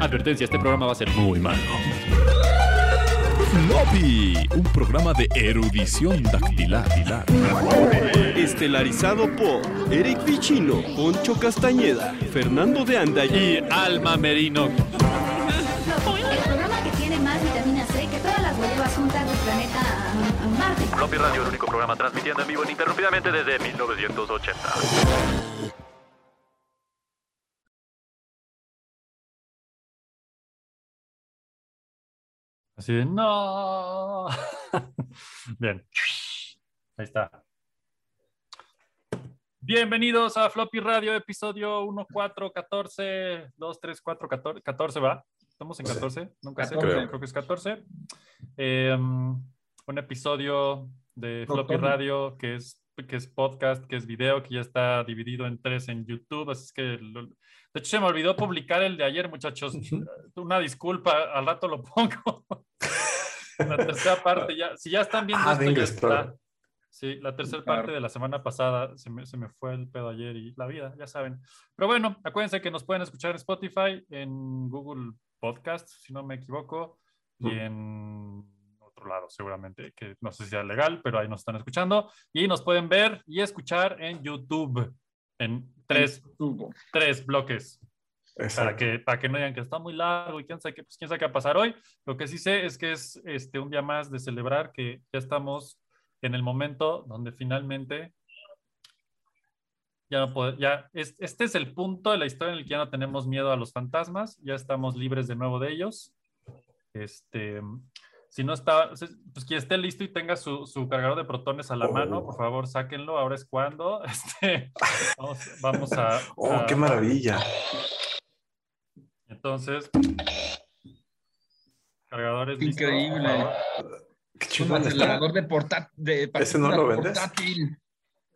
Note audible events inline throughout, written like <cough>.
Advertencia, este programa va a ser muy malo. Floppy, un programa de erudición dactilar. Estelarizado por Eric Vichino, Poncho Castañeda, Fernando de Anda y Alma Merino. El programa que tiene más vitamina C que todas las huevas juntas del planeta Marte. Floppy Radio, el único programa transmitiendo en vivo ininterrumpidamente desde 1980. Así de, no. <laughs> Bien. Ahí está. Bienvenidos a Floppy Radio, episodio 1, 4, 14, 2, 3, 4, 14, 14 va. ¿Estamos en 14? Nunca sé, 14. creo, creo que es 14. Eh, un episodio de Floppy Radio que es, que es podcast, que es video, que ya está dividido en tres en YouTube. Así es que, lo- de hecho, se me olvidó publicar el de ayer, muchachos. Una disculpa, al rato lo pongo. <laughs> La tercera parte, ya, si ya están viendo Ah, esto, ya está. Sí, la tercera parte de la semana pasada se me, se me fue el pedo ayer y la vida, ya saben. Pero bueno, acuérdense que nos pueden escuchar en Spotify, en Google Podcast, si no me equivoco, y en otro lado seguramente, que no sé si sea legal, pero ahí nos están escuchando. Y nos pueden ver y escuchar en YouTube, en tres, tres bloques para que, para que no digan que está muy largo y quién sabe qué, pues, quién sabe qué va a pasar hoy. Lo que sí sé es que es este, un día más de celebrar que ya estamos en el momento donde finalmente ya no pode- ya es- este es el punto de la historia en el que ya no tenemos miedo a los fantasmas, ya estamos libres de nuevo de ellos. Este, si no está, pues quien esté listo y tenga su, su cargador de protones a la Oh. mano, por favor, sáquenlo. Ahora es cuando. <laughs> Este, vamos, vamos a. Oh, a- qué maravilla. entonces, cargadores. Listos, increíble. por favor. Qué está. acelerador de portátil. De ¿Ese no lo vendes? portátil.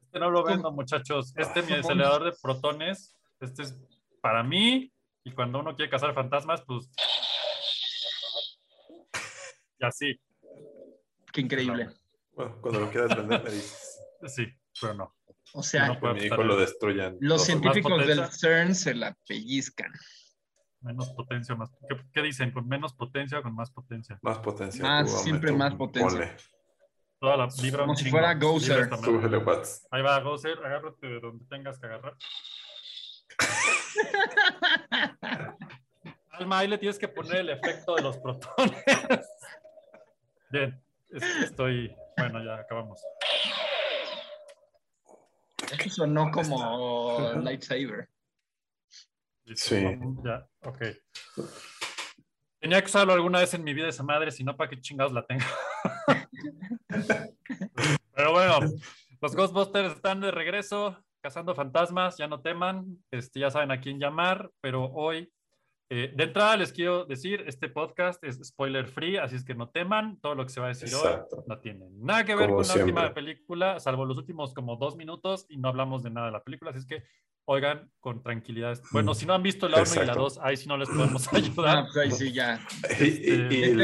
Este no lo vendo, muchachos. Este mi Ah, acelerador de protones. Este es para mí. Y cuando uno quiere cazar fantasmas, pues. Y así. Qué increíble. Bueno, cuando lo quieras vender, me dices. <laughs> Sí, pero no. O sea, No puede Mi hijo lo destruyan. los científicos del CERN se la pellizcan. Menos potencia, más. ¿Qué, qué dicen? ¿Con menos potencia o con más potencia? Más potencia. Más, tú, siempre más potencia. ponle. Toda la vibra Como si chingo. fuera Gozer. Ahí va, Gozer, agárrate de donde tengas que agarrar. <laughs> Alma, ahí le tienes que poner el efecto de los protones. Bien, es- estoy. Bueno, ya acabamos. Eso sonó como lightsaber. Sí. Ya, ok. Tenía que usarlo alguna vez en mi vida esa madre, si no, ¿para qué chingados la tengo? <laughs> Pero bueno, los Ghostbusters están de regreso, cazando fantasmas, ya no teman, este, ya saben a quién llamar, pero hoy, eh, de entrada les quiero decir, este podcast es spoiler free, así es que no teman, todo lo que se va a decir Exacto. hoy no tiene nada que ver Como con la última siempre. película, salvo los últimos como dos minutos y no hablamos de nada de la película, así es que oigan con tranquilidad. Bueno, si no han visto la 1 y la Exacto. 2, ahí sí no les <clears throat> podemos Ah, ayudar. pues ahí sí, ya. Y, y- y el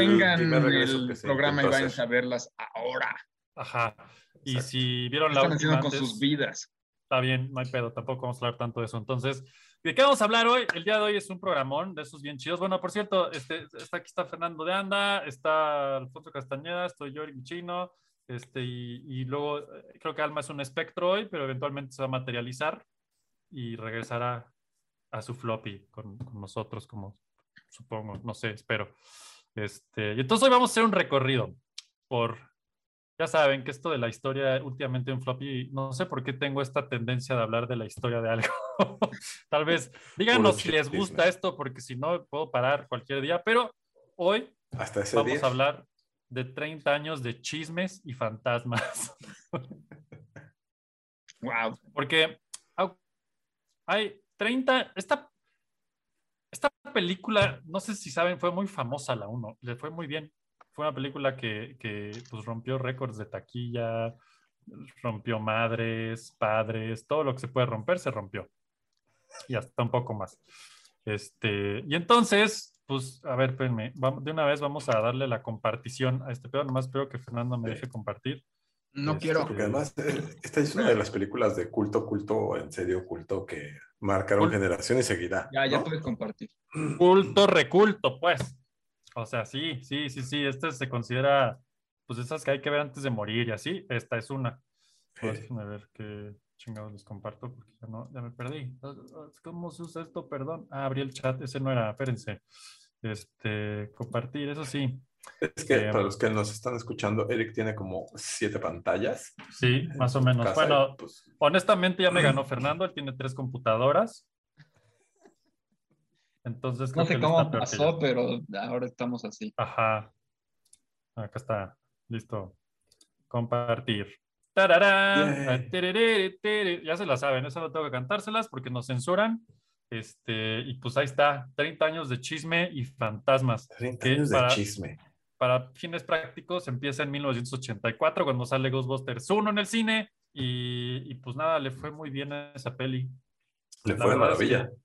regreso el programa y vayan a verlas ahora. Ajá. Y Exacto. si vieron ¿Qué la están última haciendo con antes, sus vidas? está bien, no hay pedo, tampoco vamos a hablar tanto de eso. Entonces, ¿de qué vamos a hablar hoy? El día de hoy es un programón de esos bien chidos. Bueno, por cierto, este, está, aquí está Fernando de Anda, está Alfonso Castañeda, estoy yo, Eric Chino, este, y, y luego eh, creo que Alma es un espectro hoy, pero eventualmente se va a materializar y regresará a su floppy con, con nosotros, como supongo, no sé, espero. Este, y entonces hoy vamos a hacer un recorrido por, ya saben que esto de la historia últimamente en floppy, no sé por qué tengo esta tendencia de hablar de la historia de algo. <laughs> Tal vez díganos si les gusta esto, porque si no puedo parar cualquier día, pero hoy Hasta ese vamos día. a hablar de 30 años de chismes y fantasmas. <laughs> Wow. Porque hay 30, esta, esta película, no sé si saben, fue muy famosa la 1, le fue muy bien. Fue una película que, que pues, rompió récords de taquilla, rompió madres, padres, todo lo que se puede romper se rompió. Y hasta un poco más. Este, y entonces, pues, a ver, espérenme, vamos, de una vez vamos a darle la compartición a este pedo. Nomás espero que Fernando me deje compartir. No Este, quiero. Porque además, eh, esta es una de las películas de culto, culto, en serio, culto, que marcaron Culto. generación y seguirá. Ya, ya ¿no? puedes compartir. Culto, reculto, pues. O sea, sí, sí, sí, sí. Este se considera, pues esas que hay que ver antes de morir y así. Esta es una. Pues, déjenme ver qué chingados les comparto porque ya no, ya me perdí. Ah, ah, ¿Cómo se usa esto? Perdón. Ah, abrí el chat, ese no era, espérense. Este, compartir, eso sí. Es que Eh, para los que nos están escuchando, Eric tiene como siete pantallas. Sí, más o menos. casa, Bueno, pues, honestamente ya me ganó Fernando, él tiene tres computadoras. Entonces, creo No sé que cómo pasó, pero ahora estamos así. Ajá. Acá está. Listo. Compartir. Ya se la saben, eso no tengo que cantárselas porque nos censuran. Este, y pues ahí está, 30 años de chisme y fantasmas. 30 que años de chisme. Para fines prácticos empieza en 1984 cuando sale Ghostbusters 1 en el cine y, y pues nada, le fue muy bien a esa peli. Le La fue de verdad es maravilla. que-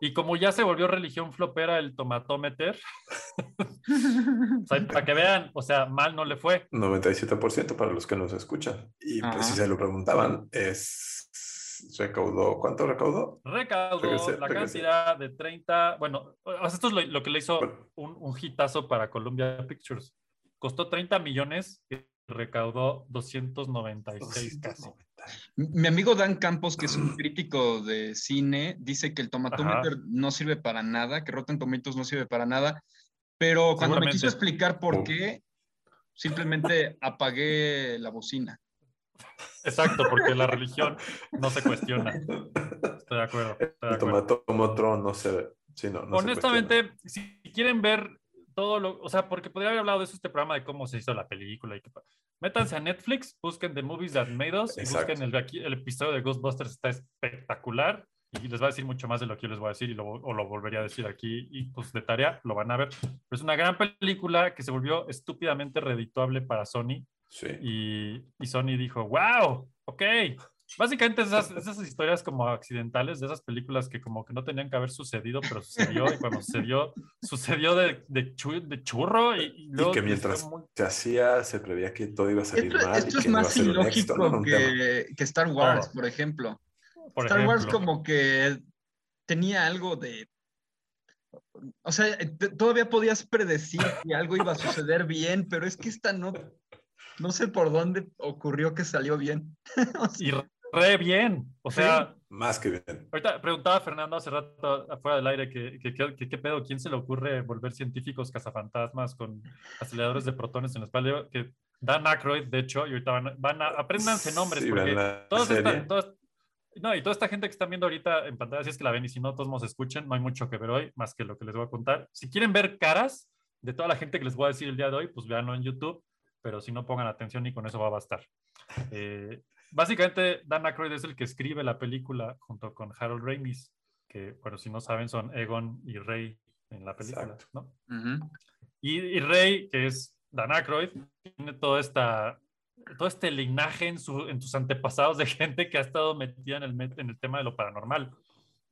y como ya se volvió religión flopera el tomatómeter, <laughs> o sea, para que vean, o sea, mal no le fue. 97% para los que nos escuchan. Y pues si se lo preguntaban, es recaudó, ¿cuánto recaudó? Recaudó la cantidad de 30, bueno, esto es lo, lo que le hizo un, un hitazo para Columbia Pictures. Costó 30 millones y recaudó 296 casi. 290. Mi amigo Dan Campos, que es un <clears throat> crítico de cine, dice que el tomatómetro no sirve para nada, que Rotten Tomatoes no sirve para nada, pero cuando me quiso explicar por Oh. qué, simplemente apagué la bocina. Exacto, porque la religión no se cuestiona. Estoy de acuerdo. estoy de El tomatómetro no se... Sí, no, no se Honestamente, si quieren ver todo lo, o sea, porque podría haber hablado de eso este programa de cómo se hizo la película y pa- métanse a Netflix, busquen The Movies That Made Us y Exacto. busquen el, aquí- el episodio de Ghostbusters está espectacular y les va a decir mucho más de lo que yo les voy a decir y lo, o lo volvería a decir aquí y pues de tarea lo van a ver. Pero es una gran película que se volvió estúpidamente redituable para Sony Sí. y, y Sony dijo, wow, ok. Básicamente esas, esas historias como accidentales de esas películas que como que no tenían que haber sucedido, pero sucedió y cuando sucedió, sucedió de, de, chu- de churro y, y Y que mientras muy- se hacía, se preveía que todo iba a salir Esto, mal. esto y es que más ilógico que, que Star Wars, Todo. por ejemplo. por Star Wars como que tenía algo de... O sea, te- todavía podías predecir que algo iba a suceder bien, pero es que esta no... No sé por dónde ocurrió que salió bien. <laughs> O sea, Y re bien. O sea, Más que bien. ahorita preguntaba Fernando hace rato afuera del aire que, que, que- que qué pedo, ¿quién se le ocurre volver científicos cazafantasmas con aceleradores de protones en la espalda? Que Dan Aykroyd, de hecho, y ahorita van, van a, apréndanse nombres, Sí, porque todos serie. están, todos- no, y toda esta gente que están viendo ahorita en pantalla, si es que la ven y si no, todos nos escuchen, no hay mucho que ver hoy, más que lo que les voy a contar. Si quieren ver caras de toda la gente que les voy a decir el día de hoy, pues véanlo en YouTube, pero si no pongan atención y con eso va a bastar. Eh, básicamente, Dan Aykroyd es el que escribe la película junto con Harold Ramis, que, bueno, si no saben, son Egon y Rey en la película, Exacto. ¿no? ujú. Y, y Rey, que es Dan Aykroyd, tiene toda esta, todo este linaje en, su, en sus antepasados de gente que ha estado metida en el, en el tema de lo paranormal.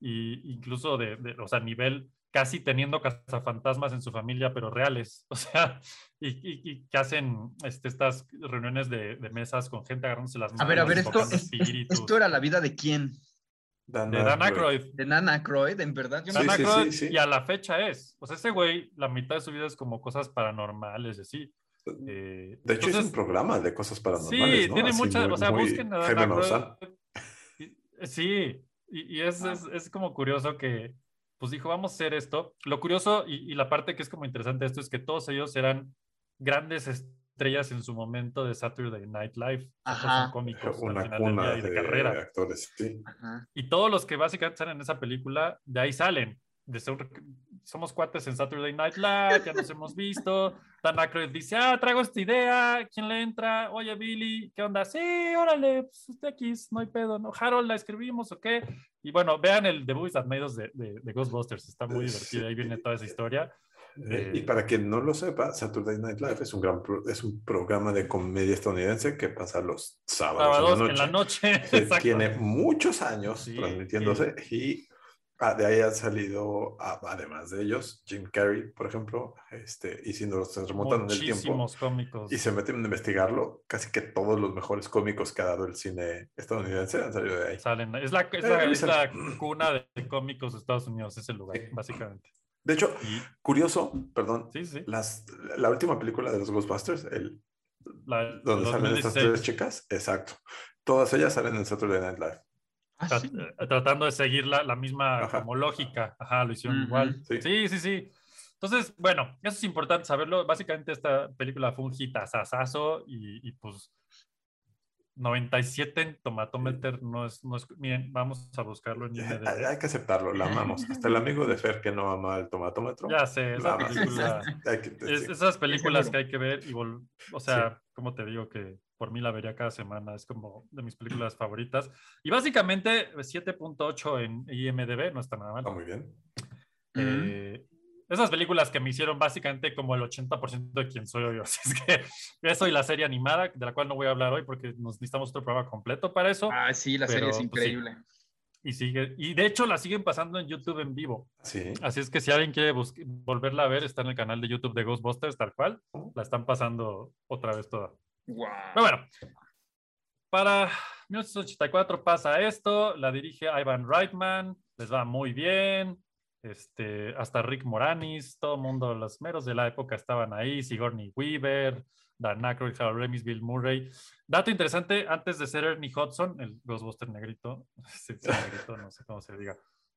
Y incluso de, de, o sea, nivel casi teniendo cazafantasmas en su familia, pero reales. <laughs> O sea, y, y- y que hacen este, estas reuniones de, de mesas con gente agarrándose las manos. A ver, a ver, esto, es- es- esto era la vida de quién? Dan de Dan Aykroyd. De Nana Aykroyd, en verdad. Yo Sí, Dan sí, Aykroyd, sí, sí. Y a la fecha es. O sea, ese güey, la mitad de su vida es como cosas paranormales así. Eh, De hecho, es entonces- un programa de cosas paranormales, Sí, ¿no? tiene Así muchas, muy- o sea, busquen a Dan Aykroyd. Sí, y, y es, Ah. es, es como curioso que, pues dijo, vamos a hacer esto. Lo curioso y, y la parte que es como interesante de esto es que todos ellos eran grandes estrellas en su momento de Saturday Night Live. Todos son Ajá. cómicos <laughs> al Una final del cuna día y de, de, carrera. actores, sí. Ajá. Y todos los que básicamente salen en esa película, de ahí salen. De ser- somos cuates en Saturday Night Live, ya nos hemos visto. Dan Aykroyd dice, ah, traigo esta idea, ¿quién le entra? Oye, Billy, ¿qué onda? Sí, órale, pues usted aquí, no hay pedo, ¿no? Harold, ¿la escribimos o qué? Y bueno, vean el The Movies That Made Us de, de, de Ghostbusters, está muy divertido, ahí viene toda esa historia. Eh, Eh, y para quien no lo sepa, Saturday Night Live es un gran pro- es un programa de comedia estadounidense que pasa los sábados, Sábados en la en la noche. noche, <laughs> tiene muchos años Sí, transmitiéndose y Ah, de ahí han salido, además de ellos, Jim Carrey, por ejemplo, este, y si nos remontan en el tiempo Muchísimos cómicos. y se meten a investigarlo, casi que todos los mejores cómicos que ha dado el cine estadounidense han salido de ahí. Salen. Es la, es Eh, la, es es el- la cuna de cómicos de Estados Unidos, ese lugar, Sí. básicamente. De hecho, Y, curioso, perdón, sí, sí. las, la última película de los Ghostbusters, el, La, donde salen estas 2016, tres chicas, exacto. Todas ellas salen en Saturday Night Live. Ah, sí. eh, tratando de seguir la, la misma Ajá. como lógica. Ajá, lo hicieron Ujú, igual. sí. Sí, sí, sí. Entonces, bueno, eso es importante saberlo. Básicamente esta película fue un hitazazazo y, y pues 97 en Tomatometer no es, no es... Miren, vamos a buscarlo en Hay, IMDb. hay que aceptarlo, la amamos. Hasta el amigo de Fer que no ama el tomatómetro. Ya sé, la esa película... <laughs> Hay Es- sí. esas películas que hay que ver y vol- o sea, como te digo que por mí la vería cada semana, es como de mis películas favoritas. Y básicamente 7.8 en IMDB, no está nada mal. Está muy bien. Eh, esas películas que me hicieron básicamente como el 80% de quien soy hoy. <laughs> Así es que eso y la serie animada, de la cual no voy a hablar hoy porque nos necesitamos otro programa completo para eso. Ah, sí, la serie es Pero, pues, sí. increíble. Y sigue, y de hecho la siguen pasando en YouTube en vivo. Sí. Así es que si alguien quiere volverla a ver, está en el canal de YouTube de Ghostbusters, tal cual. La están pasando otra vez toda. Wow. Pero bueno, para 1984 pasa esto, la dirige Ivan Reitman, les va muy bien. Este, hasta Rick Moranis, todo el mundo, los meros de la época estaban ahí, Sigourney Weaver, Dan Aykroyd, Harold Ramis, Bill Murray. Dato interesante, antes de ser Ernie Hudson, el Ghostbuster negrito, <laughs> sí, sí, negrito, no sé cómo se diga,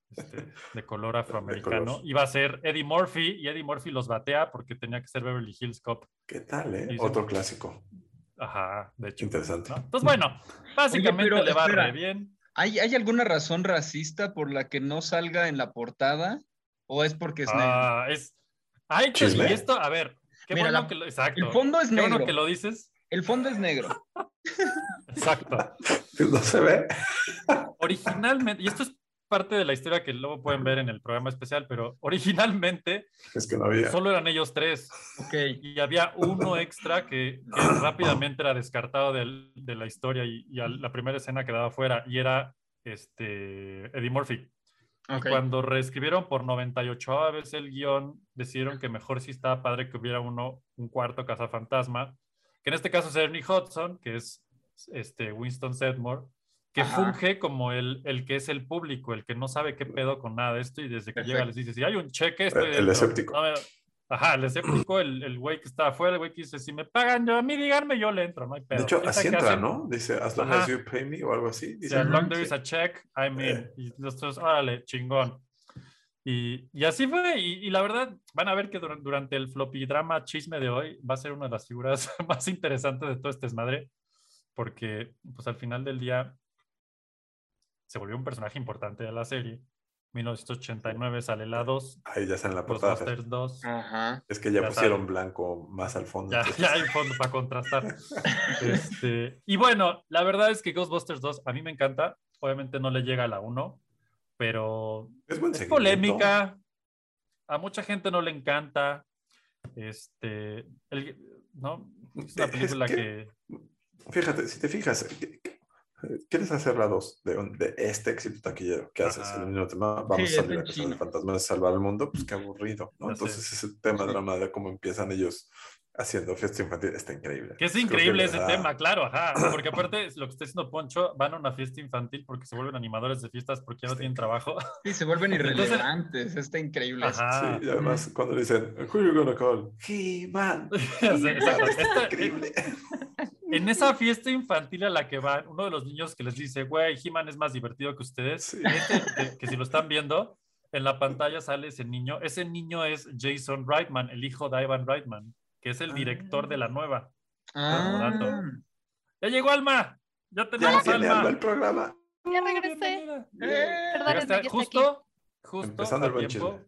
este, de color afroamericano, color. iba a ser Eddie Murphy y Eddie Murphy los batea porque tenía que ser Beverly Hills Cop. ¿Qué tal, eh? Otro clásico. Ajá, de hecho. Interesante. ¿no? Entonces, bueno, básicamente pero le va espera. re bien. ¿Hay, ¿Hay alguna razón racista por la que no salga en la portada? ¿O es porque es negro? Ah, es. Ay, Chisme. y esto, a ver, qué Mira, bueno la- que lo. Exacto. El fondo es Qué bueno negro. que lo dices. El fondo es negro. <laughs> Exacto. <laughs> No se ve. Originalmente, y esto es parte de la historia que luego pueden ver en el programa especial, pero <laughs> originalmente Es que no había. solo eran ellos tres y había uno extra que, que <coughs> rápidamente era descartado del- de la historia y, y a la primera escena quedaba fuera y era este Eddie Murphy. Cuando reescribieron por 98 vez el guion, decidieron que mejor sí estaba padre que hubiera uno, un cuarto cazafantasma, que en este caso es Ernie Hudson, que es este Winston Sedmore, que Ajá. funge como el, el que es el público, el que no sabe qué pedo con nada de esto y desde que llega les dice, si hay un cheque, estoy El dentro". escéptico. No me- Ajá, el escéptico, el, el güey que está afuera, el güey que dice, si me pagan, yo, a mí díganme, yo le entro, no hay pedo. De hecho, ¿Quién así entra, hacen? ¿no? Dice, as long Ajá. as you pay me o algo así. Dice, as long "Ujú, there is sí". a check, I'm in. Eh. Y nosotros, órale, chingón. Y, y así fue. Y, y la verdad, van a ver que duran- durante el floppy drama chisme de hoy va a ser una de las figuras <laughs> más interesantes de todo este desmadre. Porque, pues al final del día, se volvió un personaje importante de la serie. 1989 sale la 2, Ahí ya está en la portada. Ghostbusters 2. Ajá. Es que ya, Ya pusieron blanco más al fondo. Ya, hay fondo para contrastar. <laughs> Este, y bueno, la verdad es que Ghostbusters 2 a mí me encanta. Obviamente no le llega a la 1, pero Es buen es polémica. A mucha gente no le encanta. Este, el- ¿no? Es una Es película que- que... Fíjate, si te fijas, ¿quieres hacer la 2 de, un- de este éxito taquillero? ¿Qué haces? Ajá. El mismo tema, vamos Sí, a salir a cazar chino. fantasmas, salvar el mundo, pues qué aburrido, ¿no? Sé. Entonces ese tema Sí. drama de cómo empiezan ellos haciendo fiesta infantil está increíble. Que es increíble ese da- tema, claro, ajá. <clears throat> Porque aparte, lo que está diciendo Poncho, van a una fiesta infantil porque se vuelven animadores de fiestas porque ya no Está tienen trabajo. Sí, se vuelven Entonces- irrelevantes. Está increíble. Ajá. Sí, y además cuando dicen, who you gonna call? He-Man. <laughs> Está increíble. <laughs> En esa fiesta infantil a la que van, uno de los niños que les dice, güey, He-Man es más divertido que ustedes, Sí. este, que, que si lo están viendo, en la pantalla sale ese niño. Ese niño es Jason Reitman, el hijo de Ivan Reitman, que es el director de la nueva. Ah, dato. ¡Ya llegó Alma! ¡Ya Ya tenemos tiene Alma! el programa. Ya regresé. Eh, Llegaste ya estoy justo, justo Empezando a el tiempo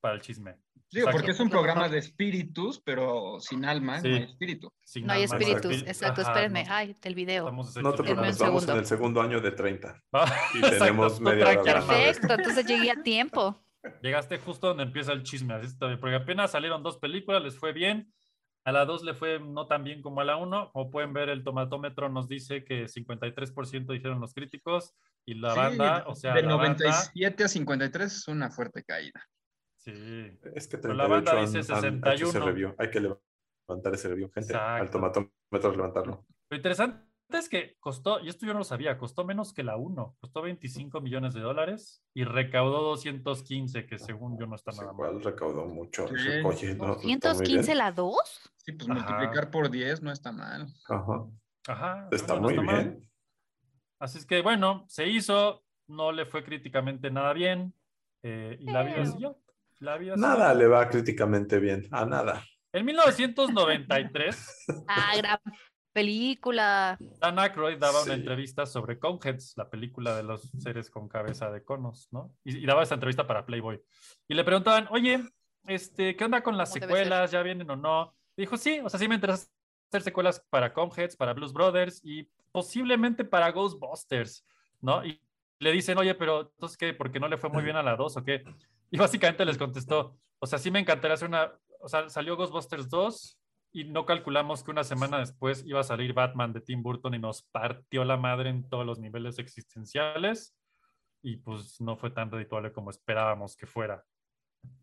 para el chisme. Digo, Exacto. porque es un programa de espíritus, pero sin alma Sí. no hay espíritu. Sin No hay alma, espíritus. exacto. Exacto, Ajá, espérenme. no, Ay, el video. No estamos te preocupes, vamos en el segundo año de 30. Va. <laughs> Y Exacto, tenemos media hora Alma. hablar. Perfecto, entonces llegué a tiempo. Llegaste justo donde empieza el chisme, así está bien, porque apenas salieron dos películas, les fue bien. A la 2 le fue no tan bien como a la 1. Como pueden ver, el tomatómetro nos dice que 53% dijeron los críticos, Y la Sí, banda, o sea, de la banda, 97 a 53 es una fuerte caída. Sí, Es que Pero la banda 38 dice han- han hecho ese 61. review. Hay que levantar ese review, gente. Exacto. Al tomatómetro levantarlo. Lo interesante es que costó, y esto yo no lo sabía, costó menos que la 1, costó 25 millones de dólares y recaudó 215, que según yo no está Pues nada mal. igual recaudó mucho. Sí. Oye, no, pues está muy 215 bien. la 2. Sí, pues Ajá. multiplicar por 10 no está mal. Ajá. Ajá. Está no muy mal. bien. Así es que bueno, se hizo, no le fue críticamente nada bien eh, y la vida siguió. Nada le va críticamente bien. A nada. En 1993, Ah, gran película. Dan Aykroyd daba una entrevista sobre Coneheads, la película de los seres con cabeza de conos, ¿no? Y, y daba esta entrevista para Playboy. Y le preguntaban, oye, este, ¿qué onda con las ¿Cómo debe secuelas? ¿Ya vienen o no? Dijo, sí, o sea, sí me interesa hacer secuelas para Coneheads, para Blues Brothers y posiblemente para Ghostbusters, ¿no? Y le dicen, oye, pero entonces, ¿qué? ¿Por qué no le fue muy bien a la 2 o qué? Y básicamente les contestó, o sea, sí me encantaría hacer una, o sea, salió Ghostbusters 2 y no calculamos que una semana después iba a salir Batman de Tim Burton y nos partió la madre en todos los niveles existenciales y pues no fue tan redituable como esperábamos que fuera,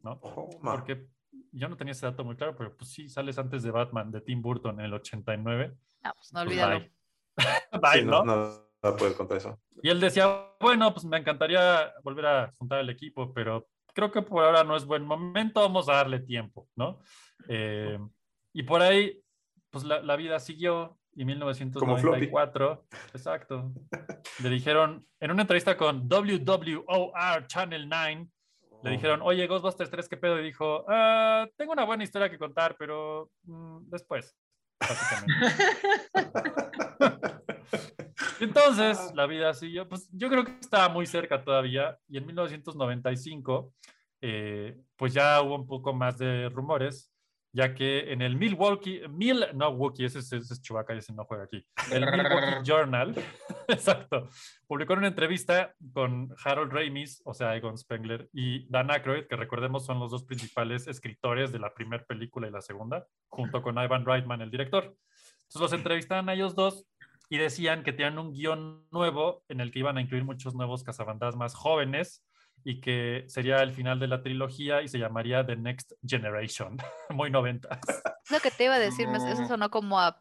¿no? Oh. Porque yo no tenía ese dato muy claro, pero pues sí, sales antes de Batman de Tim Burton en el 89. No, pues no Pues, olvídalo. bye. <laughs> Bye, Sí, ¿no? no, nada puede contra eso. Y él decía, bueno, pues me encantaría volver a juntar el equipo, pero creo que por ahora no es buen momento, vamos a darle tiempo, ¿no? Eh, y por ahí, pues la, la vida siguió y en 1994, exacto, <laughs> le dijeron, en una entrevista con WWOR Channel 9, le dijeron, oye, Ghostbusters 3, ¿qué pedo? Y dijo, "Ah, tengo una buena historia que contar, pero mm, después, básicamente. <laughs> Entonces, la vida siguió, pues yo creo que estaba muy cerca todavía y en 1995, eh, pues ya hubo un poco más de rumores, ya que en el Milwaukee, Mil, no Wookie, ese, es- ese es Chewbacca ese no juega aquí, el Milwaukee <laughs> Journal, <laughs> exacto, publicó una entrevista con Harold Ramis, o sea, Egon Spengler, y Dan Aykroyd, que recordemos son los dos principales escritores de la primera película y la segunda, junto con Ivan Reitman, el director. Entonces los entrevistaban a ellos dos y decían que tenían un guion nuevo en el que iban a incluir muchos nuevos cazafantasmas jóvenes y que sería el final de la trilogía y se llamaría The Next Generation. <laughs> Muy noventas. Es lo que te iba a decir, eso No. sonó como a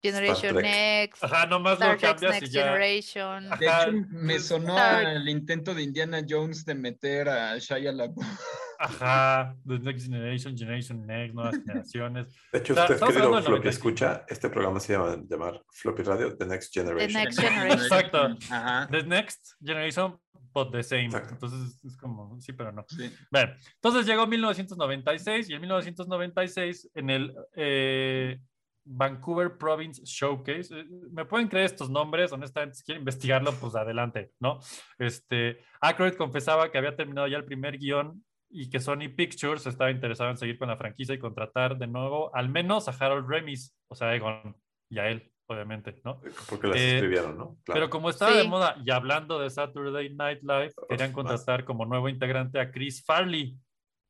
Generation. Next, Ajá, nomás Star lo Trek cambias y Next ya. Generation. De Ajá, hecho, me sonó Star- al intento de Indiana Jones de meter a Shia LaBeouf. Ajá, The Next Generation, Generation Next, nuevas generaciones. De hecho, O sea, usted, estamos querido hablando del Floppy 95. escucha, este programa se llama llamar Floppy Radio The Next Generation. Next Generation. Exacto. Ajá. The Next Generation, but the same. Exacto. Entonces es como, sí, pero no. Sí. Bueno, entonces llegó 1996 y en 1996 en el eh, Vancouver Province Showcase, eh, me pueden creer estos nombres, honestamente, si quieren investigarlo, pues adelante, ¿no? Este, Aykroyd confesaba que había terminado ya el primer guion y que Sony Pictures estaba interesado en seguir con la franquicia y contratar de nuevo al menos a Harold Remis, o sea, a Egon y a él, obviamente, ¿no? Porque las Eh, escribieron, ¿no? Claro. Pero como estaba de moda y hablando de Saturday Night Live, querían más. contratar como nuevo integrante a Chris Farley.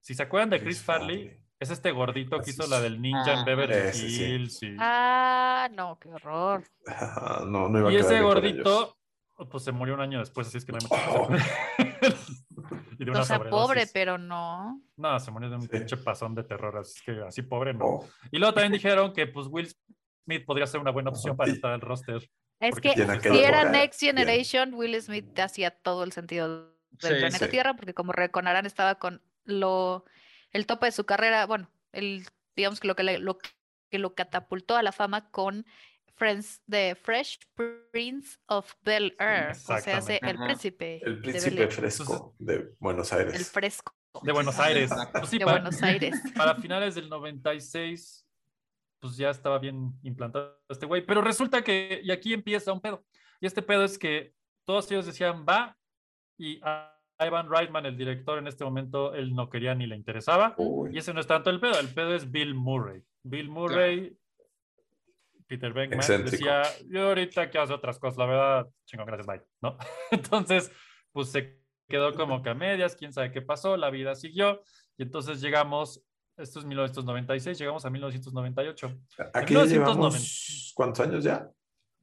Si se acuerdan de Chris, Farley, es este gordito que hizo es. la del ninja en Ah, Beverly ese sí. Hills. y- Ah, no, qué horror. Ah, <laughs> no, no iba a y ese gordito, pues se murió un año después, así es que no hay <laughs> mucho que hacer. <laughs> y de una O sea, sobredosis. pobre, pero no. No, se murió de un Sí. pinche pasón de terror, así que así pobre no. Oh, Y luego también dijeron que pues Will Smith podría ser una buena opción para Y- entrar al roster. Es que si era Next bien. Generation, Will Smith hacía todo el sentido del Sí, planeta sí. Tierra, porque como reconarán, estaba con lo el tope de su carrera, bueno, el digamos que lo que le- lo que lo catapultó a la fama con Friends de Fresh Prince of Bel Air, o sea, hace el príncipe, el príncipe Bel-Air, fresco de Buenos el Aires. fresco De Buenos Aires. Pues sí, de para- Buenos Aires. <laughs> para finales del 96, pues ya estaba bien implantado este güey. Pero resulta que, y aquí empieza un pedo. Y este pedo es que todos ellos decían va, y a Ivan Reitman, el director, en este momento, él no quería ni le interesaba. Uy, Y ese no es tanto el pedo, el pedo es Bill Murray. Bill Murray, Peter Excéntrico. decía, yo ahorita quiero hacer otras cosas, la verdad, chingón, gracias, bye, ¿no? <laughs> Entonces, pues se quedó como que a medias, quién sabe qué pasó, la vida siguió, y entonces llegamos, esto es 1996, llegamos a 1998. aquí ya 1990. llevamos, ¿cuántos años ya?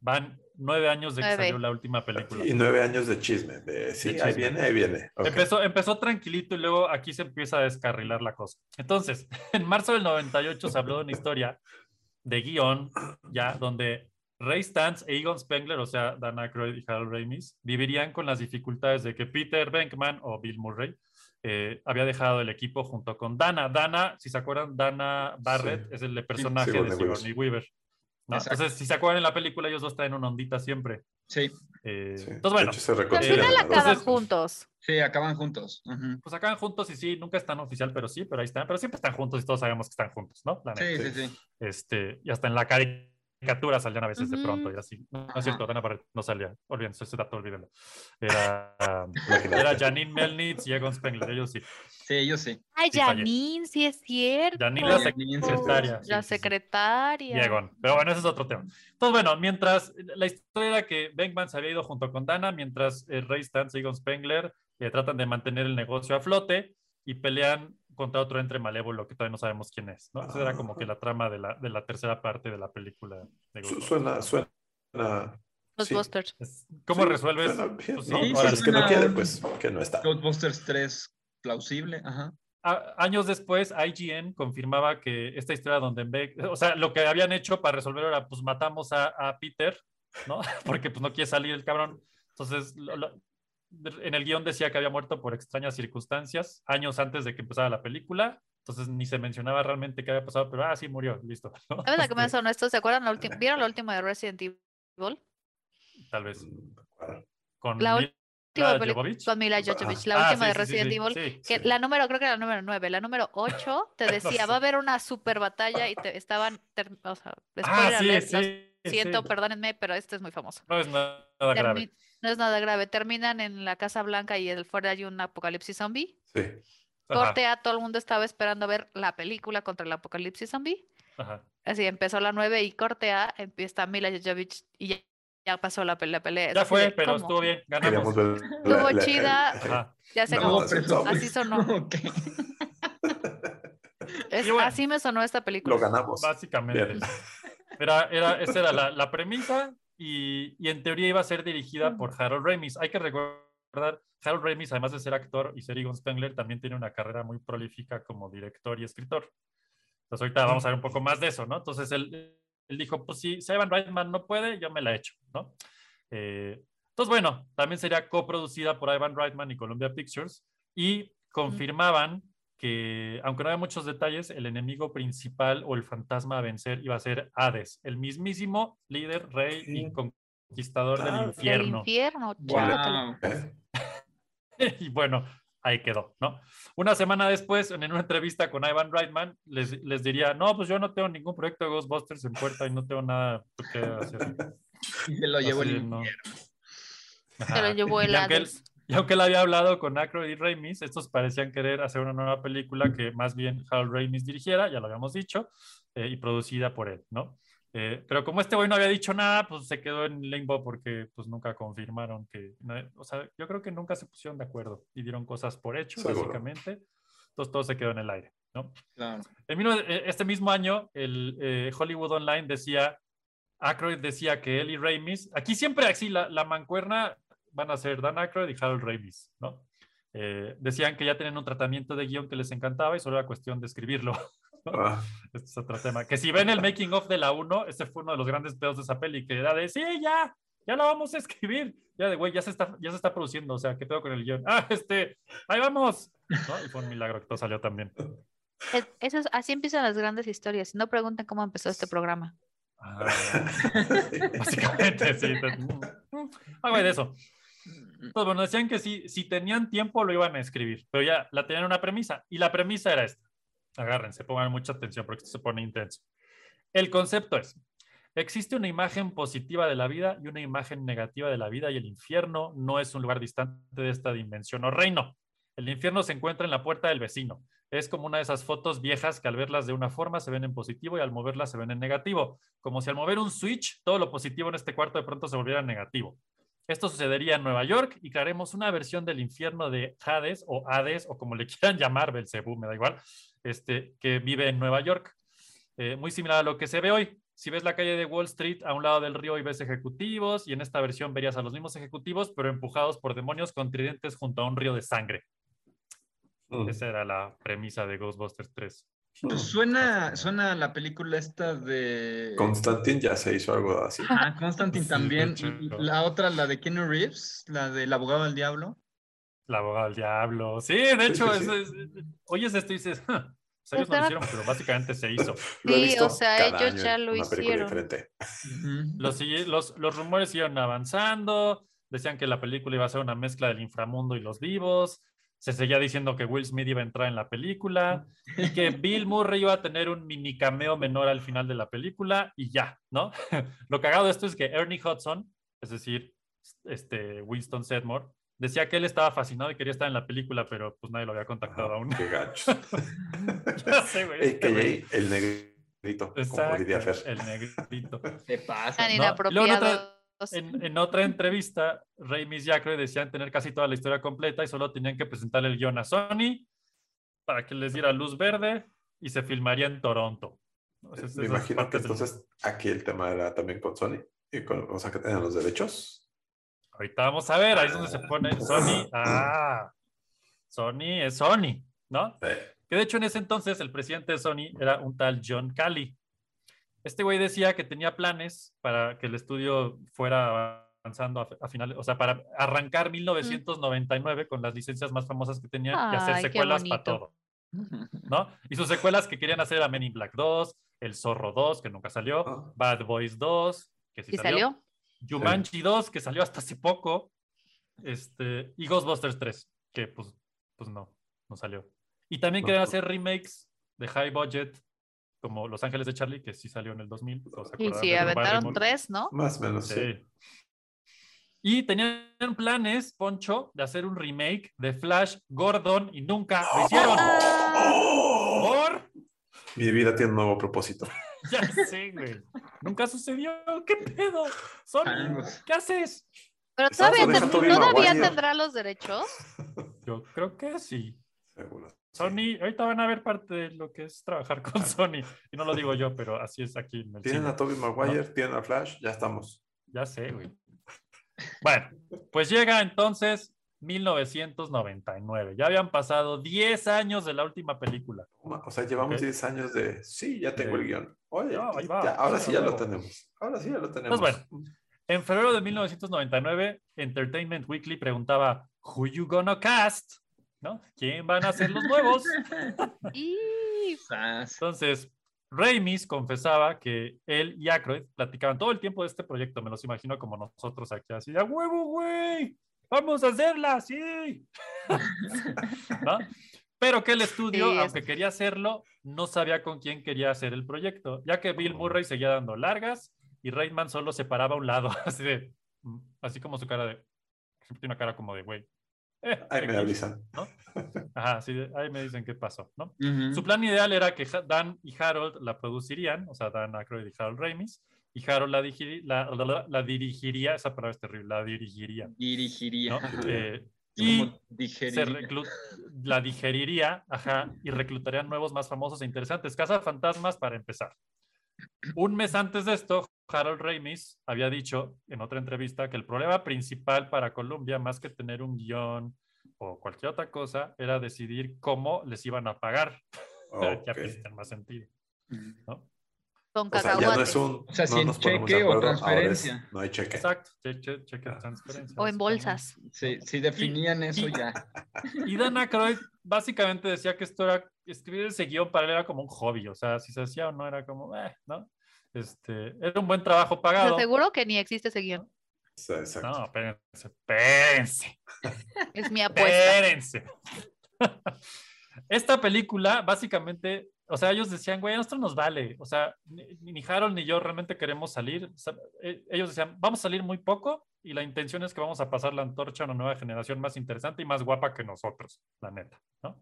van nueve años de que salió la última película. Y nueve años de chisme. De, sí, De ahí chisme. viene, ahí viene. Ok. Empezó, empezó tranquilito y luego aquí se empieza a descarrilar la cosa. Entonces, <laughs> en marzo del 98 se habló de una historia de guion, ya donde Ray Stantz e Egon Spengler, o sea, Dan Aykroyd y Harold Ramis, vivirían con las dificultades de que Peter Venkman o Bill Murray eh, había dejado el equipo junto con Dana. Dana, si se acuerdan, Dana Barrett Sí. es el personaje de Sigourney Weaver. Sigourney Weaver. Entonces, si se acuerdan en la película, ellos dos traen una ondita siempre. Sí, Eh, Sí. Entonces, bueno, hecho, se Al final acaban Entonces- juntos. sí, acaban juntos. Pues acaban juntos y sí, nunca están oficial, pero sí, pero ahí están, pero siempre están juntos y todos sabemos que están juntos, ¿no? La. Sí, sí, sí. Este, y hasta en la caricatura salían a veces de Ujú. pronto y así. No, Ajá. es cierto, Dana Barrett no salía. Olvídense, ese dato, olvídenlo. Era, <laughs> era Janine Melnitz y Egon Spengler, ellos sí. Sí, yo sí. Ay, Sí. Janine, sí es cierto. Janine la secretaria. La sí, sí, sí. secretaria. Y Egon. Pero bueno, ese es otro tema. Entonces, bueno, mientras la historia era que Venkman se había ido junto con Dana, mientras eh, Ray Stantz y Egon Spengler eh, tratan de mantener el negocio a flote y pelean contra otro entre malévolo que todavía no sabemos quién es. ¿no? Esa era como que la trama de la, de la tercera parte de la película. de Su- Ghostbusters. Suena, suena. Los sí. ¿Cómo Sí, resuelves? suena bien, Pues sí, ¿no? Sí, Ahora, sí, es que no quiere, pues que no está. Ghostbusters 3 plausible. Ajá. A- años después, IGN confirmaba que esta historia donde Beck, o sea, lo que habían hecho para resolver era, pues matamos a, a Peter, ¿no? <laughs> Porque pues no quiere salir el cabrón. Entonces, lo- lo- en el guion decía que había muerto por extrañas circunstancias, años antes de que empezara la película. Entonces ni se mencionaba realmente qué había pasado, pero ah, sí murió, listo. ¿no? ¿Sabes a qué me Este, sonó esto? ¿Se acuerdan la última? <laughs> ¿Vieron la última de Resident Evil? Tal vez. Mm. Con La Mila Jovovich. con Mila Jovovich, la Ah, última sí, de sí, Resident sí, Evil. sí. Que Sí. la número, creo que era la número 9, la número 8 te <laughs> decía, sé. va a haber una super batalla y te estaban, ter- o sea, Ah, alert, lo sí. siento, sí. perdónenme, pero este es muy famoso. No es nada grave. No es nada grave, terminan en la Casa Blanca y el fuera hay un apocalipsis zombie. Sí. Ajá, Corte a todo el mundo estaba esperando ver la película contra el apocalipsis zombie. ajá. Así empezó la 9 y corte a, empieza Mila Jovovich y ya, ya pasó la, pe- la pelea. Es Ya fue, pero ¿cómo? estuvo bien, ganamos. Estuvo chida. Ajá. Ya sé No, presupuesto. Así sonó. <laughs> Ok. <laughs> Es- bueno, así me sonó esta película. Lo ganamos. Básicamente. Era, era, esa era la, la premisa y, y en teoría iba a ser dirigida por Harold Ramis. Hay que recordar, Harold Ramis, además de ser actor y ser Egon Spengler, también tiene una carrera muy prolífica como director y escritor. Entonces ahorita vamos a ver un poco más de eso, ¿no? Entonces él, él dijo, pues si Evan Reitman no puede, yo me la echo, ¿no? Eh, entonces, bueno, también sería coproducida por Ivan Reitman y Columbia Pictures y confirmaban que, aunque no había muchos detalles, el enemigo principal o el fantasma a vencer iba a ser Hades, el mismísimo líder, rey y conquistador del. Del infierno. infierno. Wow. chécatelo. <laughs> Y bueno, ahí quedó, ¿no? Una semana después, en una entrevista con Ivan Reitman, les, les diría, no, pues yo no tengo ningún proyecto de Ghostbusters en puerta y no tengo nada que hacer. <laughs> Y se lo llevó el no. infierno. Se lo llevó el Hades. Y aunque él había hablado con Aykroyd y Ramis, estos parecían querer hacer una nueva película que más bien Harold Ramis dirigiera, ya lo habíamos dicho, eh, y producida por él, ¿no? Eh, pero como este güey no había dicho nada, pues se quedó en limbo porque pues nunca confirmaron que, no- o sea, yo creo que nunca se pusieron de acuerdo y dieron cosas por hecho, Seguro. básicamente. Entonces todo se quedó en el aire, ¿no? Claro. En eh, este mismo año, el eh, Hollywood Online decía, Aykroyd decía que él y Ramis, aquí siempre así, la, la mancuerna van a ser Dan Aykroyd y Harold Ramis, ¿no? Eh, decían que ya tenían un tratamiento de guion que les encantaba y solo era cuestión de escribirlo. <laughs> Ah, Este es otro tema. Que si ven el making of de la 1, ese fue uno de los grandes pedos de esa peli, que era de, sí, ya, ya lo vamos a escribir. Ya de, güey, ya se está, ya se está produciendo, o sea, ¿qué pedo con el guion? Ah, este, ahí vamos. ¿No? Y fue un milagro que todo salió también. Es- eso es- así empiezan las grandes historias. No pregunten cómo empezó este programa. Ah, <laughs> básicamente, sí. entonces, mm, mm, Algo de eso. Entonces, bueno, decían que si, si tenían tiempo lo iban a escribir, pero ya la tenían una premisa. Y la premisa era esta. Agárrense, pongan mucha atención porque esto se pone intenso. El concepto es, existe una imagen positiva de la vida y una imagen negativa de la vida y el infierno no es un lugar distante de esta dimensión o reino. El infierno se encuentra en la puerta del vecino. Es como una de esas fotos viejas que al verlas de una forma se ven en positivo y al moverlas se ven en negativo. Como si al mover un switch, todo lo positivo en este cuarto de pronto se volviera negativo. Esto sucedería en Nueva York y crearemos una versión del infierno de Hades o Hades o como le <laughs> quieran llamar, Belcebú, me da igual, este, que vive en Nueva York. Eh, muy similar a lo que se ve hoy. si ves la calle de Wall Street a un lado del río y ves ejecutivos, y en esta versión verías a los mismos ejecutivos, pero empujados por demonios con tridentes junto a un río de sangre. Mm. Esa era la premisa de Ghostbusters 3. Pues suena, suena la película esta de... Constantine ya se hizo algo así. Ah, Constantine también. La otra, la de Keanu Reeves, la del abogado del diablo. La abogada del diablo. Sí, de hecho, sí, sí. es- es- oyes esto y dices, "Ja, pues ellos no lo hicieron, pero básicamente se hizo. <laughs> Sí, o sea, ellos ya lo hicieron. los, los rumores siguieron avanzando, decían que la película iba a ser una mezcla del inframundo y los vivos, se seguía diciendo que Will Smith iba a entrar en la película y que <laughs> Bill Murray iba a tener un mini cameo menor al final de la película y ya, ¿no? <laughs> Lo cagado de esto es que Ernie Hudson, es decir, este Winston Sedmore, decía que él estaba fascinado y quería estar en la película, pero pues nadie lo había contactado aún. Qué gachos. <laughs> Ya sé, güey, güey. AKA el negrito, como Exacto, diría Fer. el negrito. Se pasa. No, luego en otra- En, en otra entrevista, Ramis y Aykroyd decían tener casi toda la historia completa y solo tenían que presentar el guion a Sony para que les diera luz verde y se filmaría en Toronto. Entonces, Me imagino que del- entonces aquí el tema era también con Sony. Y con, o sea, que tenían los derechos. Ahorita vamos a ver, ahí es donde se pone Sony. <laughs> Ah, Sony es Sony, ¿no? Que de hecho en ese entonces el presidente de Sony era un tal John Cali. Este güey decía que tenía planes para que el estudio fuera avanzando a, a finales, o sea, para arrancar 1999 con las licencias más famosas que tenía y hacer Ay, secuelas para todo, ¿no? Y sus secuelas que querían hacer era Men in Black 2, El Zorro 2, que nunca salió, Ah. Bad Boys 2, que sí ¿Y salió, salió? Jumanji 2, que salió hasta hace poco, este, y Ghostbusters 3, que pues, pues no, no salió. Y también No, querían no. hacer remakes de high budget, como Los Ángeles de Charlie, que sí salió en el 2000. ¿todos se Y sí, aventaron tres, ¿no? más o menos, sí. Sí. Y tenían planes, Poncho, de hacer un remake de Flash Gordon y nunca lo hicieron. ¡Oh! ¿Por? Mi vida tiene un nuevo propósito. <laughs> Ya sé, güey. Nunca sucedió. ¿Qué pedo? Sony. ¿qué haces? Pero todavía, todavía Maguire. tendrá los derechos. Yo creo que sí. Seguro. Sony, ahorita van a ver parte de lo que es trabajar con Sony. Y no lo digo yo, pero así es aquí en el Tienen cine. a Toby Maguire, tienen a Flash, ya estamos. Ya sé, güey. Bueno, pues llega entonces 1999. Ya habían pasado 10 años de la última película. O sea, llevamos Ok. 10 años de, sí, ya tengo el guion. Oye, No, ahí va. ya- ahora sí ya lo tenemos. Ahora sí ya lo tenemos. Pues bueno, en febrero de 1999, Entertainment Weekly preguntaba, ¿Who you gonna cast? ¿No? ¿Quién van a ser los nuevos? <laughs> Entonces, Ramis confesaba que él y Aykroyd platicaban todo el tiempo de este proyecto. Me los imagino como nosotros aquí, así, ¡a huevo, güey! ¡Vamos a hacerla, sí! <laughs> ¿No? Pero que el estudio, Sí, es- aunque quería hacerlo, no sabía con quién quería hacer el proyecto, ya que Bill Murray seguía dando largas y Rayman solo se paraba a un lado, <laughs> así de, mm, así como su cara de, siempre tiene una cara como de, güey. Ahí me X", avisan. ¿no? Ajá, de, ahí me dicen qué pasó, ¿no? Su plan ideal era que Dan y Harold la producirían, o sea, Dan Aykroyd y Harold Ramis, y Harold la, digiri- la, la- la- la dirigiría, esa palabra es terrible, la dirigiría, Dirigiría. ¿no? Eh, <laughs> y se la digeriría, ajá, y reclutarían nuevos más famosos e interesantes. Casa Fantasmas para empezar. Un mes antes de esto, Harold Ramis había dicho en otra entrevista que el problema principal para Columbia, más que tener un guion o cualquier otra cosa, era decidir cómo les iban a pagar. <laughs> Ok. Ya pues, tiene más sentido. ¿no? con O sea, ya no es un. O sea, si no cheque o ahora es- transferencia. no hay cheque. Exacto, cheque, cheque de Ah. transferencia. O en bolsas. Si, si definían eso y- ya. <laughs> Y Dan Aykroyd básicamente decía que esto era, escribir ese guion para él era como un hobby, o sea, si se hacía o no era como, eh, ¿no? Este, era un buen trabajo Te pagado. aseguro que ni existe ese guion. Sí, Exacto. No, espérense, espérense, <laughs> Es mi apuesta. espérense. <laughs> Esta película, básicamente, o sea, ellos decían, güey, a nosotros nos vale. O sea, ni, ni Harold ni yo realmente queremos salir. O sea, eh, ellos decían, vamos a salir muy poco y la intención es que vamos a pasar la antorcha a una nueva generación más interesante y más guapa que nosotros, la neta, ¿no?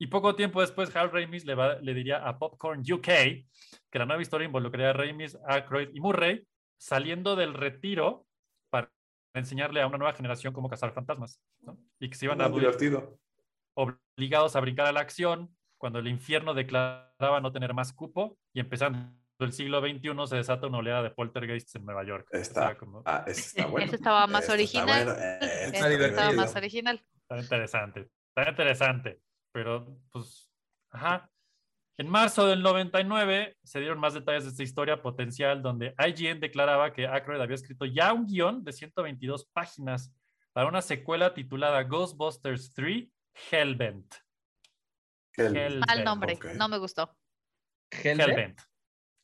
Y poco tiempo después, Harold Ramis le, va- le diría a Popcorn UK que la nueva historia involucraría a Ramis, Aykroyd y Murray saliendo del retiro para enseñarle a una nueva generación cómo cazar fantasmas, ¿no? Y que se iban a divertido. obligados a brincar a la acción cuando el infierno declaraba no tener más cupo y empezaron el siglo XXI se desata una oleada de poltergeists en Nueva York. Está, O sea, como- ah, está bueno. Ese estaba más Este está original. bueno, está estaba divertido. más original. Está interesante, está interesante, pero pues, ajá. En marzo del 99 se dieron más detalles de esta historia potencial donde IGN declaraba que Aykroyd había escrito ya un guion de 122 páginas para una secuela titulada Ghostbusters 3 Hellbent. El- Hellbent. Mal nombre, ok. no me gustó. Hellbent.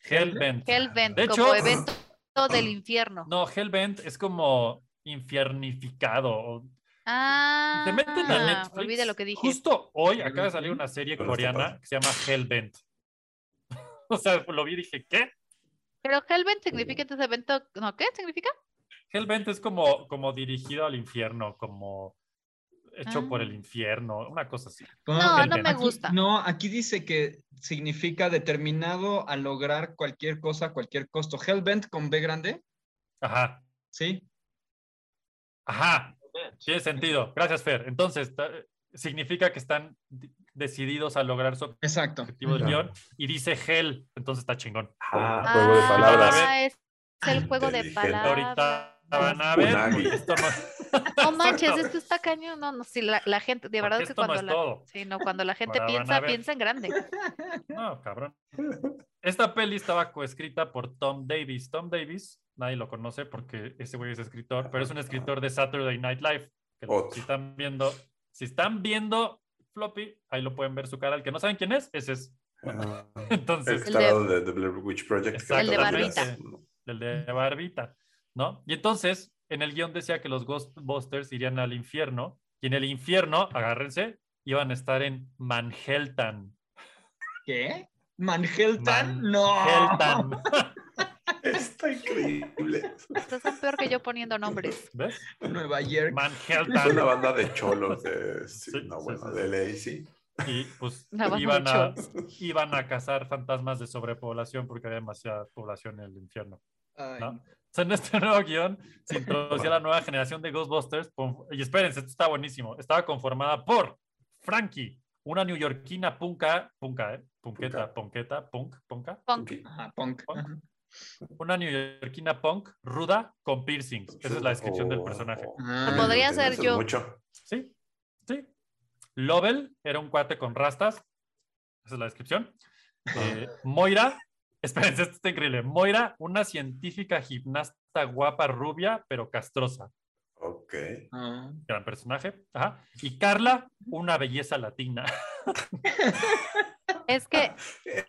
Hellbent. Hellbent. Hellbent, De como hecho- evento del infierno. No, Hellbent es como infiernificado. o- Ah, Te meten a Netflix. olvida lo que dije. Justo hoy acaba de salir una serie está coreana que se llama Hellbent. <laughs> o sea, lo vi y dije, ¿qué? Pero Hellbent significa entonces evento, ¿no? ¿Qué significa? Hellbent es como, como dirigido al infierno, como hecho por el Ah. infierno, una cosa así. No, No, no me aquí- gusta. No, aquí dice que significa determinado a lograr cualquier cosa a cualquier costo. Hellbent con B grande, Ajá, ¿sí? ajá, tiene sentido. Gracias, Fer. Entonces, significa que están di- decididos a lograr su Exacto. objetivo del guion y dice Hell, entonces está chingón. Ah, juego de palabras. Ah, es el juego de palabras. Ahorita van a ver, Unagi. porque esto no, No <laughs> manches, esto está cañón. No, no, sí, la, la gente, de verdad porque que esto no cuando es la, todo. sí, no, cuando la gente Ahora piensa, piensa en grande. <laughs> No, cabrón. Esta peli estaba coescrita por Tom Davis. Tom Davis, nadie lo conoce porque ese güey es escritor, pero es un escritor de Saturday Night Live. que Otro. si están viendo, si están viendo Floppy, ahí lo pueden ver su cara. El que no saben quién es, ese es Ah, <laughs> entonces El de- de The Blair Witch Project. El de Barbita. el de Barbita, ¿no? Y entonces, en el guion decía que los Ghostbusters irían al infierno y en el infierno, agárrense, iban a estar en Manhattan. ¿Qué? ¿Manhattan? No. Manhattan. <laughs> Está increíble. Son peor que yo poniendo nombres. ¿Ves? Nueva York. Es una Manhattan. banda de cholos de, sí, Sí, no, sí, bueno, sí. de LA, sí. Y pues <laughs> iban a, iban a cazar fantasmas de sobrepoblación porque había demasiada población en el infierno. Ay, ¿no? O sea, en este nuevo guion se <laughs> introducía la nueva generación de Ghostbusters. con- Y espérense, esto está buenísimo. Estaba conformada por Frankie, una neoyorquina punka, punka, ¿eh? Punketa, punketa, punk, punka. Punk. Ajá, punk. Punk. Ajá. Una neoyorquina punk ruda con piercings. Esa es la descripción del personaje. Oh, Ah, podría ser yo. Mucho. Sí, sí. Lovell era un cuate con rastas. Esa es la descripción. Eh, Moira, espérense, <laughs> esto está increíble. Moira, una científica gimnasta guapa, rubia, pero castrosa. Ok. ah. Gran personaje. Ajá. Y Carla, una belleza latina. <laughs> Es que,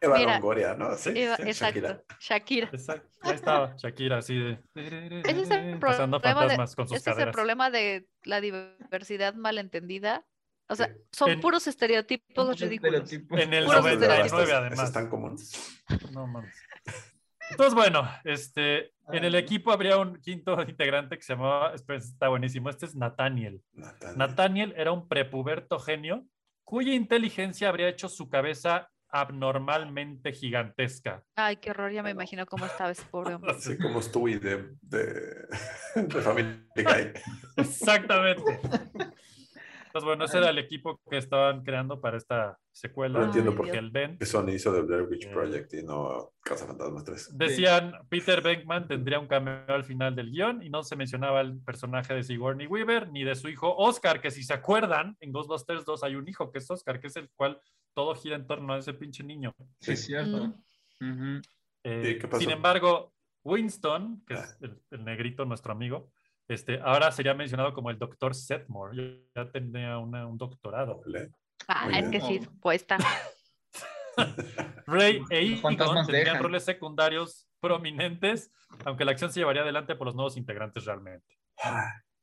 Eva Mira, Longoria, ¿no? Sí, exacto, Shakira. Shakira. Exacto. Ahí estaba Shakira, así de. Ese es el pasando problema de- fantasmas con sus Ese es el problema de la diversidad malentendida. O sea, Sí. son En- puros estereotipos ridículos. En el Puros 99, estereotipos. Eso además. es tan común. No mames. Entonces, bueno, este, en el equipo habría un quinto <laughs> integrante que se llamaba, espera, está buenísimo, este es Nathaniel. Nathaniel. Nathaniel era un prepuberto genio cuya inteligencia habría hecho su cabeza abnormalmente gigantesca. Ay, qué horror, ya me imagino cómo estaba ese pobre hombre. <laughs> Así como Stewie de, de, de Family Guy. Exactamente. Entonces, bueno, ese era el equipo que estaban creando para esta secuela. No entiendo por Dios. El Ben. Que Sony hizo The Blair Witch Eh. Project y no Casa Fantasmas 3. Decían, Peter Venkman tendría un cameo al final del guion y no se mencionaba el personaje de Sigourney Weaver ni de su hijo Oscar, que si se acuerdan, en Ghostbusters 2 hay un hijo que es Oscar, que es el cual todo gira en torno a ese pinche niño. Sí, es cierto. Mm. Eh, ¿Y qué pasó? sin embargo, Winston, que es el, el negrito, nuestro amigo, este, ahora sería mencionado como el doctor Setmore. Ya, ya tenía una- un doctorado. Ah, Muy es que sí, puesta. <laughs> Ray e Egon tendrían roles secundarios prominentes, aunque la acción se llevaría adelante por los nuevos integrantes realmente.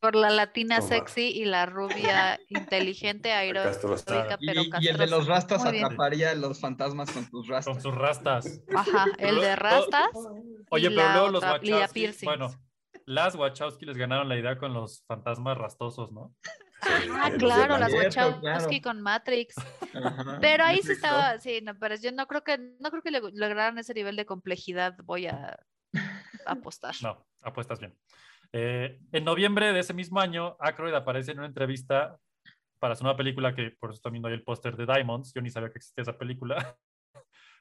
Por la latina Toma. sexy y la rubia <laughs> inteligente, aeróbica, Y, pero y el de los rastas Muy bien. atraparía a los fantasmas con tus Con rastas. sus rastas. Ajá, el de rastas. Oye, y pero luego los y piercings. bueno, las Wachowski les ganaron la idea con los fantasmas rastosos, ¿no? Ah, claro, las Wachowski claro. con Matrix. Ajá. Pero ahí sí estaba, sí, no, pero yo no creo que, no creo que le- lograran ese nivel de complejidad, voy a apostar. No, apuestas bien. Eh, en noviembre de ese mismo año, Aykroyd aparece en una entrevista para su nueva película, que por eso también doy el póster de Diamonds. Yo ni sabía que existía esa película.